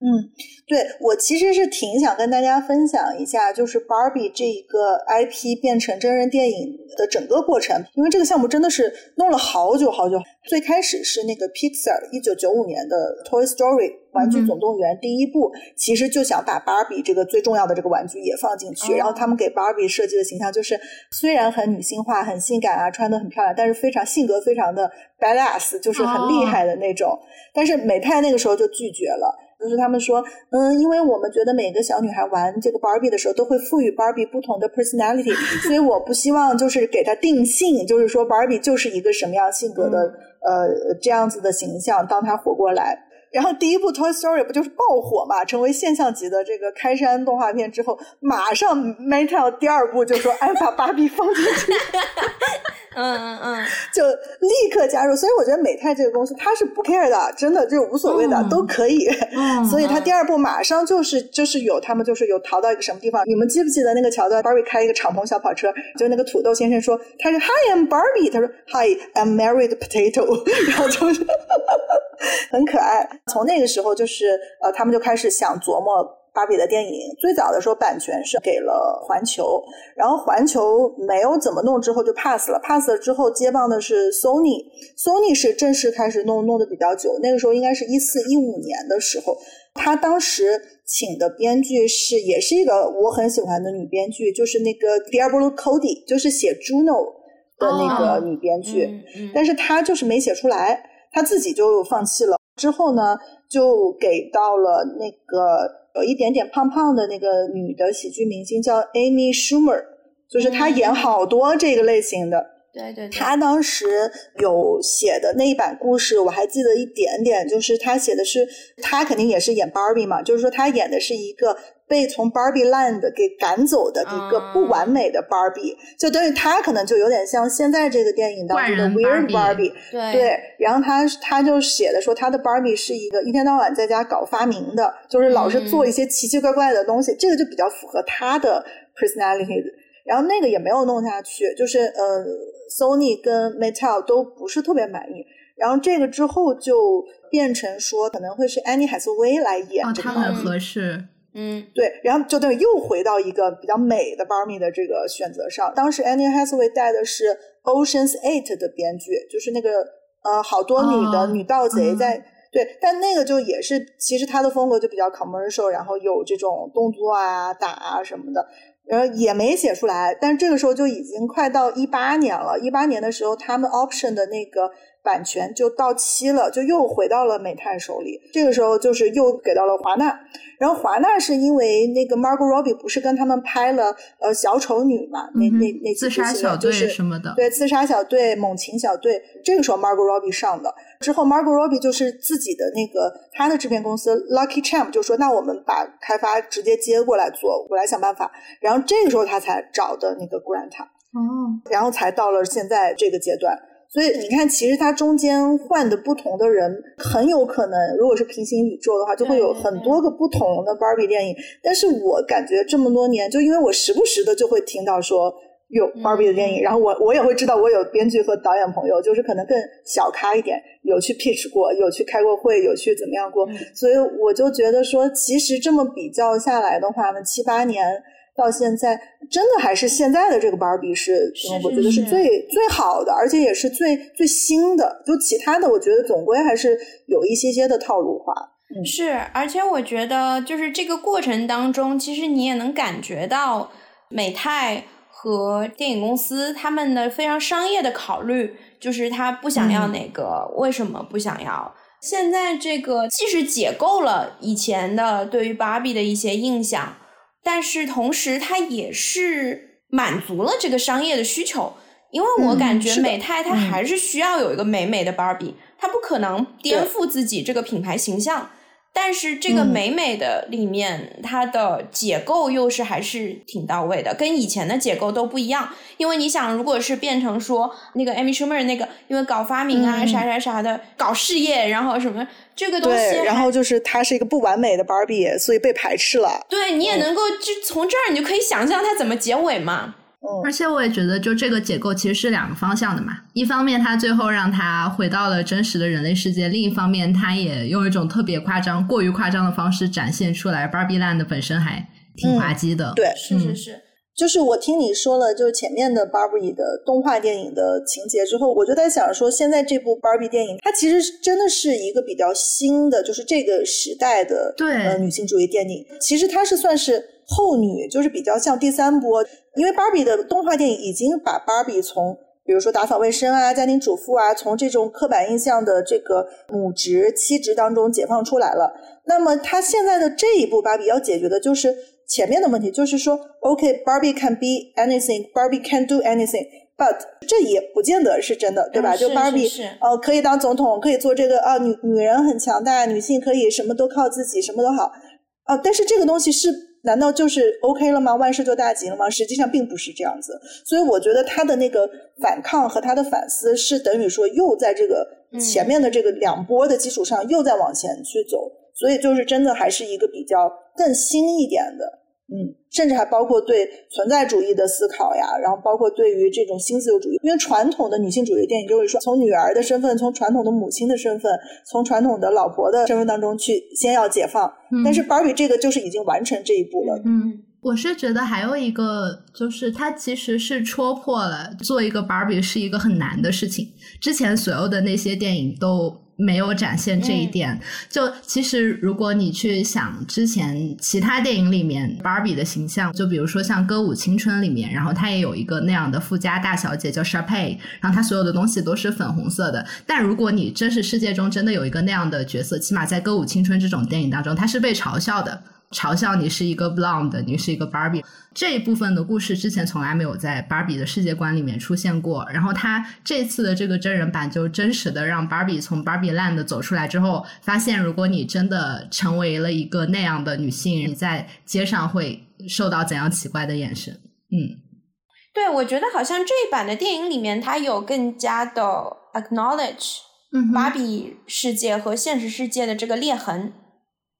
嗯。对我其实是挺想跟大家分享一下，就是 Barbie 这一个 IP 变成真人电影的整个过程，因为这个项目真的是弄了好久好久。最开始是那个 Pixar 一九九五年的 Toy Story 玩具总动员第一部，其实就想把 Barbie 这个最重要的这个玩具也放进去，然后他们给 Barbie 设计的形象就是虽然很女性化、很性感啊，穿的很漂亮，但是非常性格非常的 badass，就是很厉害的那种。但是美派那个时候就拒绝了。就是他们说，嗯，因为我们觉得每个小女孩玩这个 Barbie 的时候，都会赋予 Barbie 不同的 personality，所以我不希望就是给她定性，就是说 Barbie 就是一个什么样性格的呃这样子的形象，当她活过来。然后第一部《Toy Story》不就是爆火嘛，成为现象级的这个开山动画片之后，马上 Mattel 第二部就说：“哎，把芭比放进去。”嗯嗯嗯，就立刻加入。所以我觉得美泰这个公司它是不 care 的，真的就无所谓的，嗯都可以。嗯所以他第二部马上就是就是有他们就是有逃到一个什么地方？你们记不记得那个桥段？Barbie 开一个敞篷小跑车，就那个土豆先生说他是 Hi I'm Barbie，他说 Hi I'm married potato，然后就是很可爱。从那个时候就是呃，他们就开始想琢磨。芭比的电影最早的时候版权是给了环球，然后环球没有怎么弄，之后就 pass 了。pass 了之后接棒的是 Sony，Sony 是正式开始弄，弄的比较久。那个时候应该是一四一五年的时候，他当时请的编剧是也是一个我很喜欢的女编剧，就是那个 Diablo Cody，就是写 Juno 的那个女编剧，但是她就是没写出来，她自己就放弃了。之后呢，就给到了那个有一点点胖胖的那个女的喜剧明星，叫 Amy Schumer，就是她演好多这个类型的。对对对，他当时有写的那一版故事，我还记得一点点，就是她写的是她肯定也是演 Barbie 嘛，就是说她演的是一个被从 Barbie Land 给赶走的一个不完美的 Barbie，、就等于他可能就有点像现在这个电影当中的 Weird Barbie 对对，然后他他就写的说他的 Barbie 是一个一天到晚在家搞发明的，就是老是做一些奇奇怪怪的东西，这个就比较符合他的 personality。然后那个也没有弄下去，就是呃，Sony 跟 Mattel 都不是特别满意。然后这个之后就变成说可能会是 Annie Hathaway 来演哦，这个他很合适。嗯对，然后就等于又回到一个比较美的 Barbie 的这个选择上。当时 Annie Hathaway 带的是 Ocean's Eight 的编剧，就是那个呃好多女的、哦女盗贼嗯在。对，但那个就也是，其实他的风格就比较 commercial，然后有这种动作啊、打啊什么的，然后也没写出来。但这个时候就已经快到一八年了，一八年的时候，他们 option 的那个版权就到期了，就又回到了美泰手里。这个时候就是又给到了华纳，然后华纳是因为那个 Margot Robbie 不是跟他们拍了呃小丑女嘛，那那那几自杀小队就是什么的，对，自杀小队、猛禽小队，这个时候 Margot Robbie 上的。之后，Margot Robbie 就是自己的那个他的制片公司 Lucky Champ 就说：“那我们把开发直接接过来做，我来想办法。”然后这个时候他才找的那个 Grant，哦，然后才到了现在这个阶段。所以你看，其实它中间换的不同的人，很有可能，如果是平行宇宙的话，就会有很多个不同的 Barbie 电影。但是我感觉这么多年，就因为我时不时的就会听到说有 Barbie 的电影，然后我我也会知道我有编剧和导演朋友，就是可能更小咖一点，有去 pitch 过，有去开过会，有去怎么样过，嗯所以我就觉得说，其实这么比较下来的话呢，七八年。到现在，真的还是现在的这个芭比是，我觉得是是最最好的，而且也是最最新的。就其他的，我觉得总归还是有一些些的套路化。是，而且我觉得就是这个过程当中，其实你也能感觉到美泰和电影公司他们的非常商业的考虑，就是他不想要嗯哪个，为什么不想要？现在这个既是解构了以前的对于芭比的一些印象，但是同时它也是满足了这个商业的需求。因为我嗯感觉美泰它嗯还是需要有一个美美的芭比，它不可能颠覆自己这个品牌形象。但是这个嗯美美的里面，它的解构又是还是挺到位的，跟以前的解构都不一样。因为你想，如果是变成说那个 Amy Schumer 那个，因为搞发明啊、嗯啥啥啥的，搞事业，然后什么这个东西，然后就是它是一个不完美的芭比，所以被排斥了。对你也能够就从这儿你就可以想象它怎么结尾嘛。嗯而且我也觉得，就这个结构其实是两个方向的嘛。一方面，它最后让他回到了真实的人类世界；另一方面，它也用一种特别夸张、过于夸张的方式展现出来，Barbie Land 本身还挺滑稽的。对，嗯是是是，就是我听你说了，就是前面的 Barbie 的动画电影的情节之后，我就在想说，现在这部 Barbie 电影，它其实真的是一个比较新的，就是这个时代的对呃女性主义电影。其实它是算是后女，就是比较像第三波，因为 Barbie 的动画电影已经把 Barbie 从比如说打扫卫生啊、家庭主妇啊，从这种刻板印象的这个母职、妻职当中解放出来了。那么他现在的这一步芭比要解决的就是前面的问题，就是说，OK，Barbie、can be anything，Barbie can do anything。But 这也不见得是真的，对吧？嗯就是芭比呃可以当总统，可以做这个啊，女女人很强大，女性可以什么都靠自己，什么都好啊。但是这个东西是难道就是 OK 了吗？万事就大吉了吗？实际上并不是这样子。所以我觉得他的那个反抗和他的反思是等于说又在这个嗯前面的这个两波的基础上又在往前去走，所以就是真的还是一个比较更新一点的。嗯，甚至还包括对存在主义的思考呀，然后包括对于这种新自由主义，因为传统的女性主义电影就是说，从女儿的身份，从传统的母亲的身份，从传统的老婆的身份当中去先要解放。嗯但是 Barbie 这个就是已经完成这一步了。嗯，我是觉得还有一个，就是它其实是戳破了做一个 Barbie 是一个很难的事情。之前所有的那些电影都没有展现这一点。就其实如果你去想之前其他电影里面 Barbie 的形象，就比如说像《歌舞青春》里面，然后她也有一个那样的富家大小姐叫 Sharpay，然后她所有的东西都是粉红色的。但如果你真实世界中真的有一个那样的角色，起码在《歌舞青春》这种电影当中，她是被嘲笑的。嘲笑你是一个 blonde，你是一个 Barbie，这一部分的故事之前从来没有在 Barbie 的世界观里面出现过。然后他这次的这个真人版就真实的让 Barbie 从 Barbie Land 走出来之后，发现如果你真的成为了一个那样的女性，你在街上会受到怎样奇怪的眼神？嗯，对，我觉得好像这一版的电影里面，它有更加的 acknowledge 嗯芭比世界和现实世界的这个裂痕。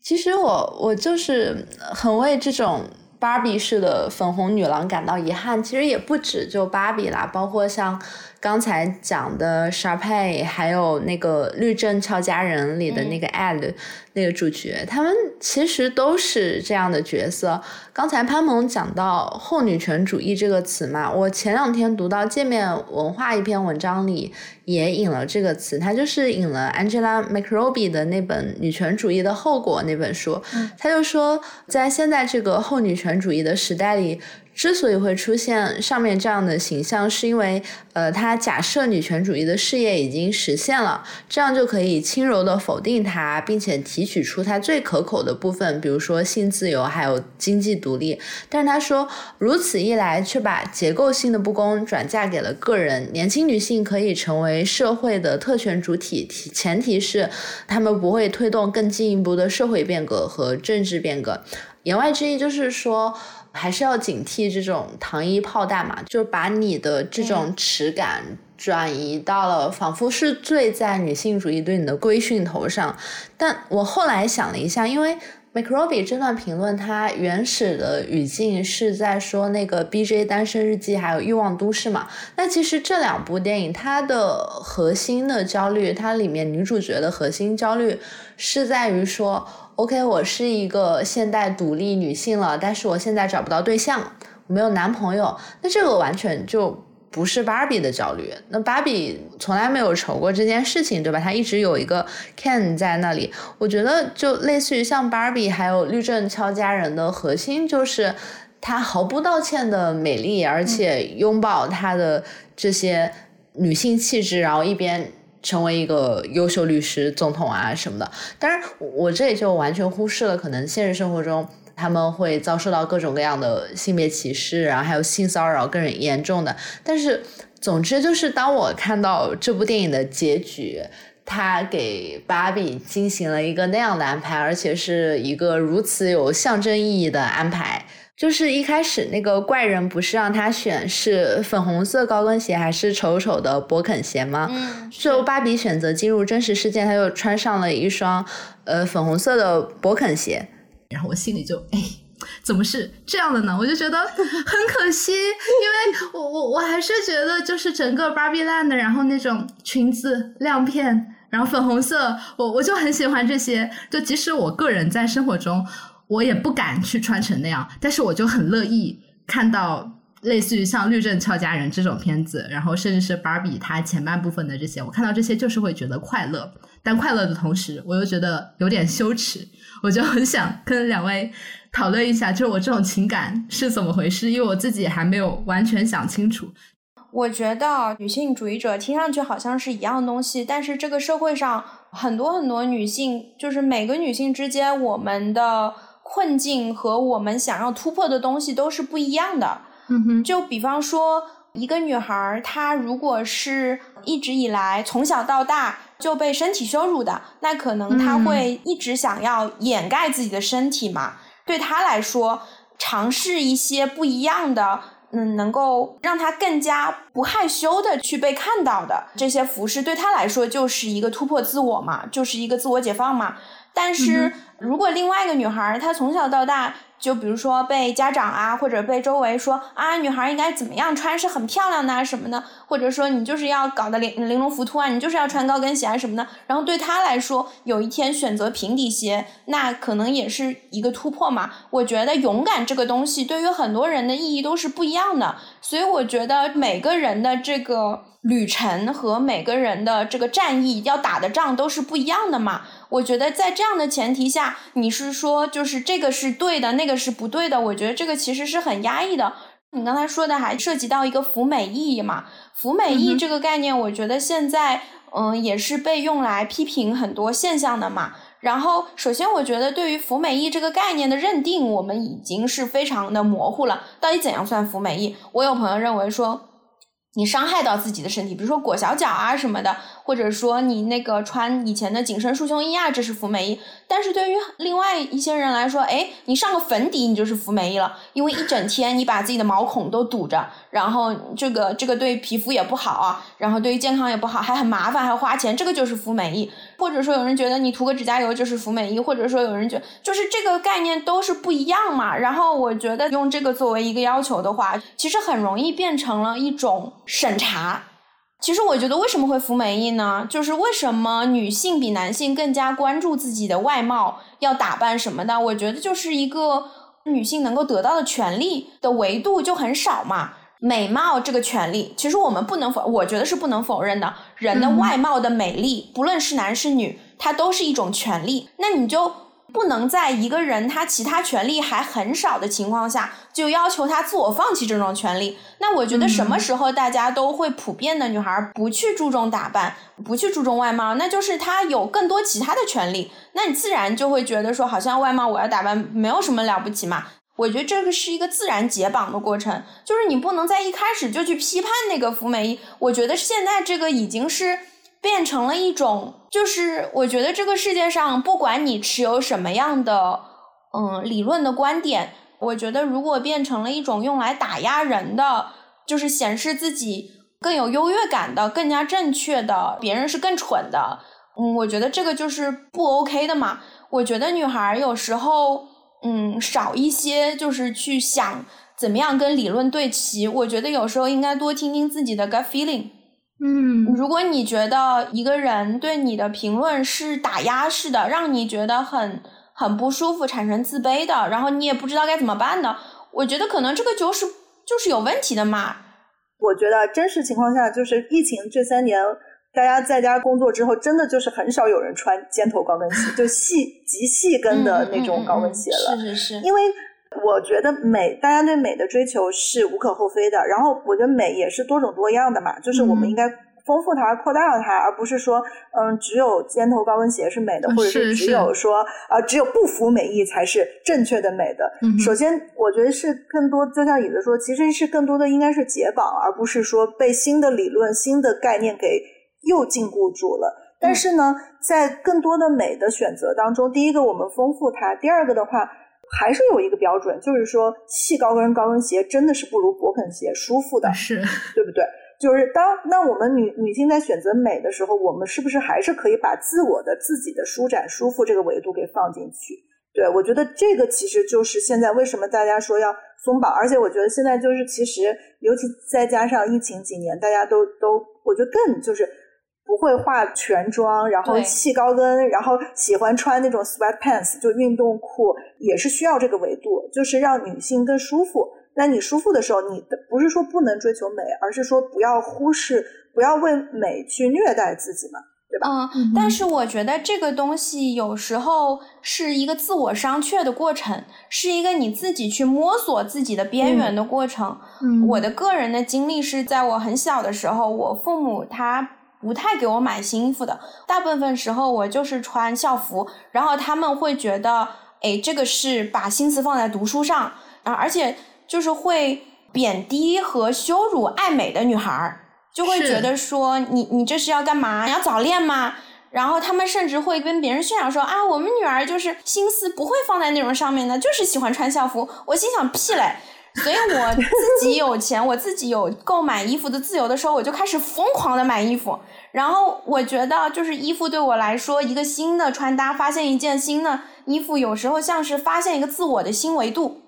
其实我我就是很为这种芭比式的粉红女郎感到遗憾。其实也不止就芭比啦，包括像刚才讲的 Sharpay，还有那个《律政俏佳人》里的那个 Ad、那个主角，他们其实都是这样的角色。刚才潘萌讲到后女权主义这个词嘛，我前两天读到界面文化一篇文章里也引了这个词，它就是引了 Angela McRobbie 的那本《女权主义的后果》那本书，他就说，在现在这个后女权主义的时代里。之所以会出现上面这样的形象，是因为呃，他假设女权主义的事业已经实现了，这样就可以轻柔的否定它，并且提取出它最可口的部分，比如说性自由还有经济独立。但是他说，如此一来，却把结构性的不公转嫁给了个人。年轻女性可以成为社会的特权主体，前提是她们不会推动更进一步的社会变革和政治变革。言外之意就是说。还是要警惕这种糖衣炮弹嘛，就是把你的这种耻感转移到了仿佛是罪在女性主义对你的规训头上。但我后来想了一下，因为 McRobbie 这段评论，它原始的语境是在说那个 BJ 单身日记还有欲望都市嘛。那其实这两部电影，它的核心的焦虑，它里面女主角的核心焦虑是在于说。OK，我是一个现代独立女性了，但是我现在找不到对象，我没有男朋友，那这个完全就不是芭比的焦虑。那芭比从来没有愁过这件事情，对吧？她一直有一个 Ken 在那里。我觉得就类似于像芭比还有律政俏佳人的核心就是她毫不道歉的美丽，而且拥抱她的这些女性气质，然后一边。成为一个优秀律师、总统啊什么的，当然我这里就完全忽视了可能现实生活中他们会遭受到各种各样的性别歧视，然后还有性骚扰更严重的。但是总之就是当我看到这部电影的结局，他给芭比进行了一个那样的安排，而且是一个如此有象征意义的安排。就是一开始那个怪人不是让他选是粉红色高跟鞋还是丑丑的勃肯鞋吗？嗯，最后芭比选择进入真实世界，他又穿上了一双呃粉红色的勃肯鞋，然后我心里就哎。怎么是这样的呢？我就觉得很可惜，因为我我我还是觉得就是整个 Barbie Land，然后那种裙子亮片，然后粉红色，我我就很喜欢这些。就即使我个人在生活中。我也不敢去穿成那样，但是我就很乐意看到类似于像《律政俏佳人》这种片子，然后甚至是芭比它前半部分的这些，我看到这些就是会觉得快乐，但快乐的同时，我又觉得有点羞耻，我就很想跟两位讨论一下，就是我这种情感是怎么回事，因为我自己还没有完全想清楚。我觉得女性主义者听上去好像是一样东西，但是这个社会上很多很多女性，就是每个女性之间，我们的。困境和我们想要突破的东西都是不一样的。嗯哼，就比方说，一个女孩她如果是一直以来从小到大就被身体羞辱的，那可能她会一直想要掩盖自己的身体嘛。对她来说，尝试一些不一样的。嗯，能够让他更加不害羞的去被看到的这些服饰，对他来说就是一个突破自我嘛，就是一个自我解放嘛。但是如果另外一个女孩，她从小到大。就比如说被家长啊，或者被周围说啊，女孩应该怎么样穿是很漂亮的什么的，或者说你就是要搞得玲玲珑浮凸啊，你就是要穿高跟鞋啊什么的。然后对她来说，有一天选择平底鞋，那可能也是一个突破嘛。我觉得勇敢这个东西对于很多人的意义都是不一样的，所以我觉得每个人的这个旅程和每个人的这个战役要打的仗都是不一样的嘛。我觉得在这样的前提下，你是说就是这个是对的，那个是不对的？我觉得这个其实是很压抑的。你刚才说的还涉及到一个服美役嘛？服美意这个概念，我觉得现在嗯也是被用来批评很多现象的嘛。然后，首先我觉得对于服美役这个概念的认定，我们已经是非常的模糊了。到底怎样算服美役？我有朋友认为说。你伤害到自己的身体，比如说裹小脚啊什么的，或者说你那个穿以前的紧身束胸衣啊，这是服美役。但是对于另外一些人来说，哎，你上个粉底你就是服美役了，因为一整天你把自己的毛孔都堵着，然后这个这个对皮肤也不好啊，然后对于健康也不好，还很麻烦，还要花钱，这个就是服美役。或者说有人觉得你涂个指甲油就是服美役，或者说有人觉就是这个概念都是不一样嘛。然后我觉得用这个作为一个要求的话，其实很容易变成了一种审查。其实我觉得为什么会服美役呢？就是为什么女性比男性更加关注自己的外貌，要打扮什么的？我觉得就是一个女性能够得到的权利的维度就很少嘛。美貌这个权利，其实我们不能否，我觉得是不能否认的。人的外貌的美丽，不论是男是女，它都是一种权利。那你就。不能在一个人他其他权利还很少的情况下，就要求他自我放弃这种权利。那我觉得什么时候大家都会普遍的女孩不去注重打扮，不去注重外貌，那就是她有更多其他的权利。那你自然就会觉得说，好像外貌我要打扮没有什么了不起嘛。我觉得这个是一个自然解绑的过程，就是你不能在一开始就去批判那个福美。我觉得现在这个已经是。变成了一种，就是我觉得这个世界上，不管你持有什么样的嗯理论的观点，我觉得如果变成了一种用来打压人的，就是显示自己更有优越感的、更加正确的，别人是更蠢的，嗯，我觉得这个就是不 OK 的嘛。我觉得女孩有时候嗯少一些，就是去想怎么样跟理论对齐。我觉得有时候应该多听听自己的 gut feeling。嗯，如果你觉得一个人对你的评论是打压式的，让你觉得很很不舒服，产生自卑的，然后你也不知道该怎么办的，我觉得可能这个就是就是有问题的嘛。我觉得真实情况下，就是疫情这三年，大家在家工作之后，真的就是很少有人穿尖头高跟鞋，就细极细跟的那种高跟鞋了。是是是，因为。我觉得美，大家对美的追求是无可厚非的。然后，我觉得美也是多种多样的嘛，就是我们应该丰富它、扩大它，而不是说，嗯，只有尖头高跟鞋是美的，或者是只有说，啊，只有不服美意才是正确的美的。首先，我觉得是更多，就像椅子说，其实是更多的应该是解绑，而不是说被新的理论、新的概念给又禁锢住了。但是呢，在更多的美的选择当中，第一个我们丰富它，第二个的话。还是有一个标准，就是说细高跟高跟鞋真的是不如勃肯鞋舒服的，是对不对？就是当那我们女女性在选择美的时候，我们是不是还是可以把自我的自己的舒展舒服这个维度给放进去？对我觉得这个其实就是现在为什么大家说要松绑，而且我觉得现在就是其实尤其再加上疫情几年，大家都都我觉得更就是。不会化全妆，然后细高跟，然后喜欢穿那种 sweat pants，就运动裤，也是需要这个维度，就是让女性更舒服。那你舒服的时候，你不是说不能追求美，而是说不要忽视，不要为美去虐待自己嘛，对吧？嗯，但是我觉得这个东西有时候是一个自我商榷的过程，是一个你自己去摸索自己的边缘的过程。嗯，我的个人的经历是在我很小的时候，我父母他。不太给我买新衣服的，大部分时候我就是穿校服，然后他们会觉得，哎，这个是把心思放在读书上啊，而且就是会贬低和羞辱爱美的女孩儿，就会觉得说你你这是要干嘛？你要早恋吗？然后他们甚至会跟别人炫耀说啊，我们女儿就是心思不会放在那种上面的，就是喜欢穿校服。我心想屁嘞！所以我自己有钱，我自己有购买衣服的自由的时候，我就开始疯狂的买衣服。然后我觉得，就是衣服对我来说，一个新的穿搭，发现一件新的衣服，有时候像是发现一个自我的新维度。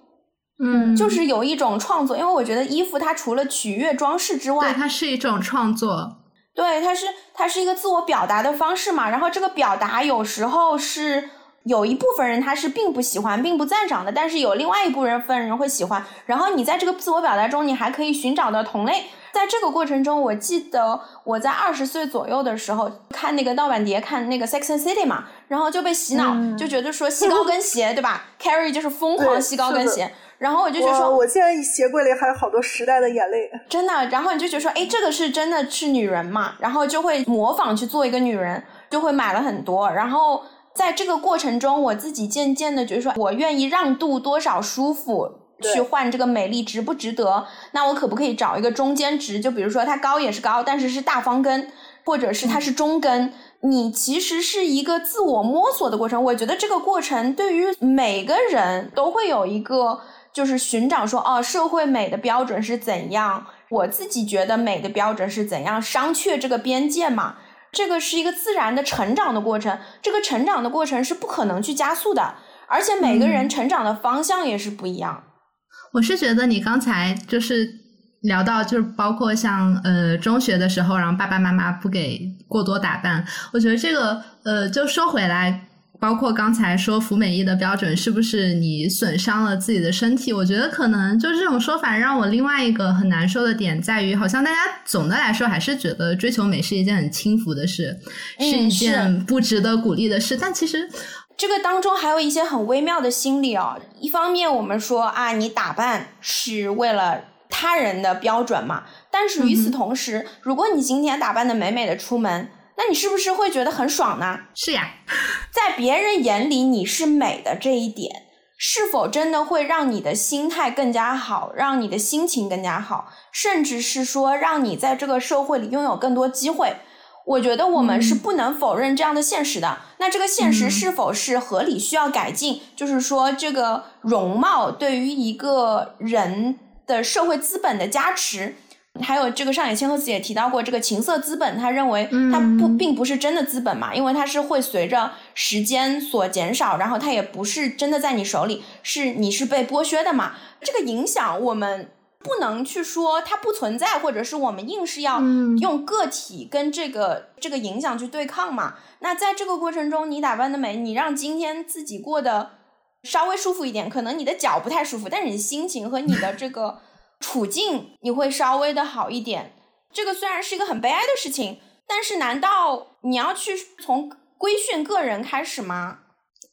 嗯，就是有一种创作，因为我觉得衣服它除了取悦装饰之外，对，它是一种创作。对，它是它是一个自我表达的方式嘛。然后这个表达有时候是有一部分人他是并不喜欢、并不赞赏的，但是有另外一部分人会喜欢。然后你在这个自我表达中，你还可以寻找到同类。在这个过程中，我记得我在二十岁左右的时候看那个盗版碟，看那个《Sex and City》嘛，然后就被洗脑，就觉得说细高跟鞋，对吧？Carrie 就是疯狂细高跟鞋。然后我就觉得说，我现在鞋柜里还有好多时代的眼泪，真的。然后你就觉得说，哎，这个是真的是女人嘛？然后就会模仿去做一个女人，就会买了很多。然后在这个过程中，我自己渐渐的觉得说，我愿意让渡多少舒服去换这个美丽，值不值得？那我可不可以找一个中间值？就比如说它高也是高，但是是大方根，或者是它是中根。你其实是一个自我摸索的过程。我觉得这个过程对于每个人都会有一个。就是寻找说哦，社会美的标准是怎样？我自己觉得美的标准是怎样？商榷这个边界嘛，这个是一个自然的成长的过程。这个成长的过程是不可能去加速的，而且每个人成长的方向也是不一样。我是觉得你刚才就是聊到，就是包括像呃中学的时候，然后爸爸妈妈不给过多打扮，我觉得这个呃就说回来。包括刚才说服美役的标准是不是你损伤了自己的身体？我觉得可能就这种说法让我另外一个很难受的点在于，好像大家总的来说还是觉得追求美是一件很轻浮的事，是一件不值得鼓励的事。但其实这个当中还有一些很微妙的心理哦。一方面我们说啊，你打扮是为了他人的标准嘛，但是与此同时，如果你今天打扮的美美的出门。那你是不是会觉得很爽呢？是呀，在别人眼里你是美的这一点，是否真的会让你的心态更加好，让你的心情更加好，甚至是说让你在这个社会里拥有更多机会？我觉得我们是不能否认这样的现实的。那这个现实是否是合理，需要改进？就是说，这个容貌对于一个人的社会资本的加持。还有这个上野千鹤子也提到过，这个情色资本，他认为它不并不是真的资本嘛，因为它是会随着时间所减少，然后它也不是真的在你手里，是你是被剥削的嘛。这个影响我们不能去说它不存在，或者是我们硬是要用个体跟这个这个影响去对抗嘛。那在这个过程中，你打扮的美，你让今天自己过得稍微舒服一点，可能你的脚不太舒服，但是你心情和你的这个。处境你会稍微的好一点，这个虽然是一个很悲哀的事情，但是难道你要去从规训个人开始吗？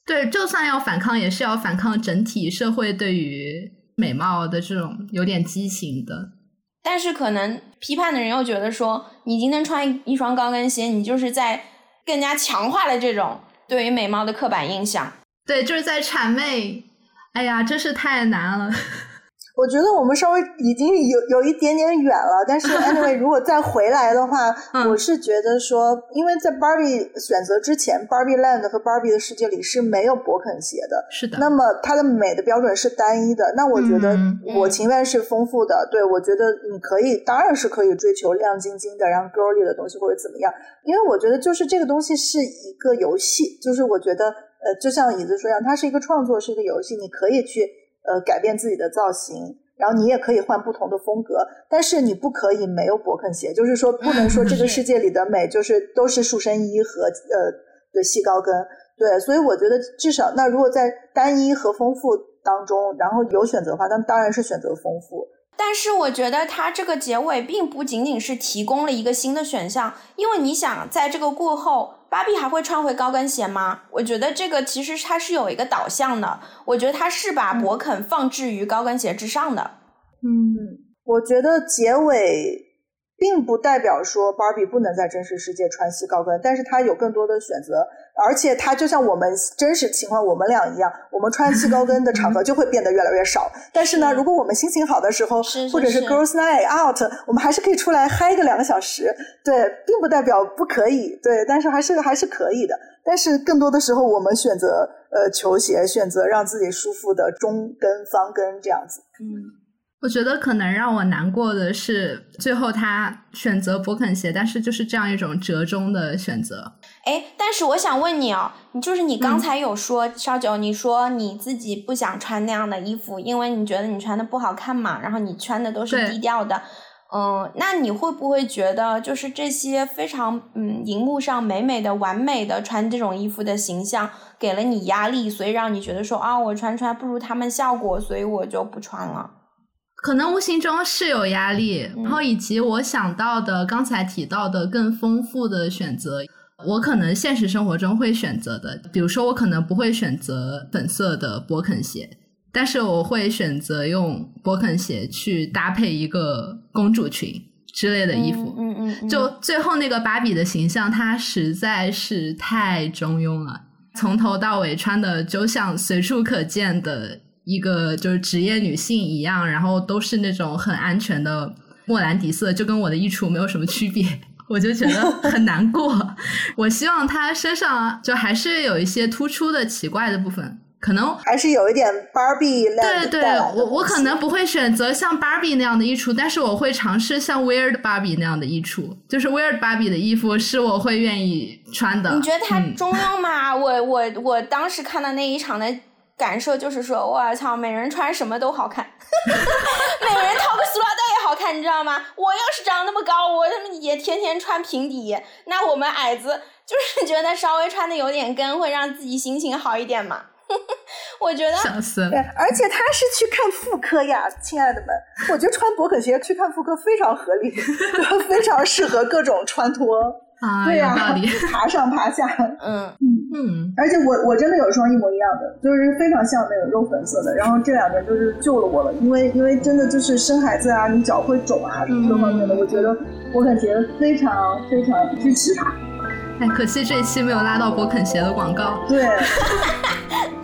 对，就算要反抗，也是要反抗整体社会对于美貌的这种有点畸形的。但是可能批判的人又觉得说，你今天穿一双高跟鞋，你就是在更加强化了这种对于美貌的刻板印象。对，就是在谄媚。哎呀，真是太难了。我觉得我们稍微已经有有一点点远了，但是 anyway，如果再回来的话，我是觉得说，因为在 Barbie 选择之前，Barbie Land 和 Barbie 的世界里是没有勃肯鞋的，是的。那么它的美的标准是单一的，那我觉得我情愿是丰富的。对，我觉得你可以，当然是可以追求亮晶晶的，然后 girly 的东西或者怎么样，因为我觉得就是这个东西是一个游戏，就是我觉得呃，就像椅子说一样，它是一个创作，是一个游戏，你可以去。呃，改变自己的造型，然后你也可以换不同的风格，但是你不可以没有勃肯鞋，就是说不能说这个世界里的美就是都是束身衣和呃对细高跟，对，所以我觉得至少那如果在单一和丰富当中，然后有选择的话，那当然是选择丰富。但是我觉得它这个结尾并不仅仅是提供了一个新的选项，因为你想在这个过后。芭比还会穿回高跟鞋吗？我觉得这个其实它是有一个导向的。我觉得它是把勃肯放置于高跟鞋之上的。嗯，我觉得结尾并不代表说芭比不能在真实世界穿细高跟，但是它有更多的选择。而且它就像我们真实情况，我们俩一样，我们穿细高跟的场合就会变得越来越少。但是呢，如果我们心情好的时候，或者是 girls night out，我们还是可以出来嗨个两个小时。对，并不代表不可以，对，但是还是还是可以的。但是更多的时候，我们选择呃球鞋，选择让自己舒服的中跟、方跟这样子。嗯。我觉得可能让我难过的是，最后他选择勃肯鞋，但是就是这样一种折中的选择。哎，但是我想问你哦，你就是你刚才有说烧酒，你说你自己不想穿那样的衣服，因为你觉得你穿的不好看嘛，然后你穿的都是低调的。嗯，那你会不会觉得，就是这些非常嗯，荧幕上美美的、完美的穿这种衣服的形象，给了你压力，所以让你觉得说啊，我穿出来不如他们效果，所以我就不穿了。可能无形中是有压力，然后以及我想到的刚才提到的更丰富的选择，我可能现实生活中会选择的，比如说我可能不会选择粉色的勃肯鞋，但是我会选择用勃肯鞋去搭配一个公主裙之类的衣服。嗯嗯，就最后那个芭比的形象，它实在是太中庸了，从头到尾穿的就像随处可见的。一个就是职业女性一样，然后都是那种很安全的莫兰迪色，就跟我的衣橱没有什么区别，我就觉得很难过。我希望她身上就还是有一些突出的奇怪的部分，可能还是有一点芭比。对对，我我可能不会选择像芭比那样的衣橱，但是我会尝试像 Weird Barbie 那样的衣橱，就是 Weird Barbie 的衣服是我会愿意穿的。你觉得它中庸吗？我我我当时看的那一场的。感受就是说，我操，每人穿什么都好看，每人套个塑料袋也好看，你知道吗？我要是长那么高，我他妈也天天穿平底，那我们矮子就是觉得稍微穿的有点跟，会让自己心情好一点嘛。我觉得，对，而且他是去看妇科呀，亲爱的们，我觉得穿勃肯鞋去看妇科非常合理，非常适合各种穿脱。啊，对呀，爬上爬下，嗯嗯嗯，而且我我真的有一双一模一样的，就是非常像那个肉粉色的，然后这两件就是救了我了，因为因为真的就是生孩子啊，你脚会肿啊，各方面的，我觉得我肯鞋非常非常支持他。哎，可惜这一期没有拉到勃肯鞋的广告。对。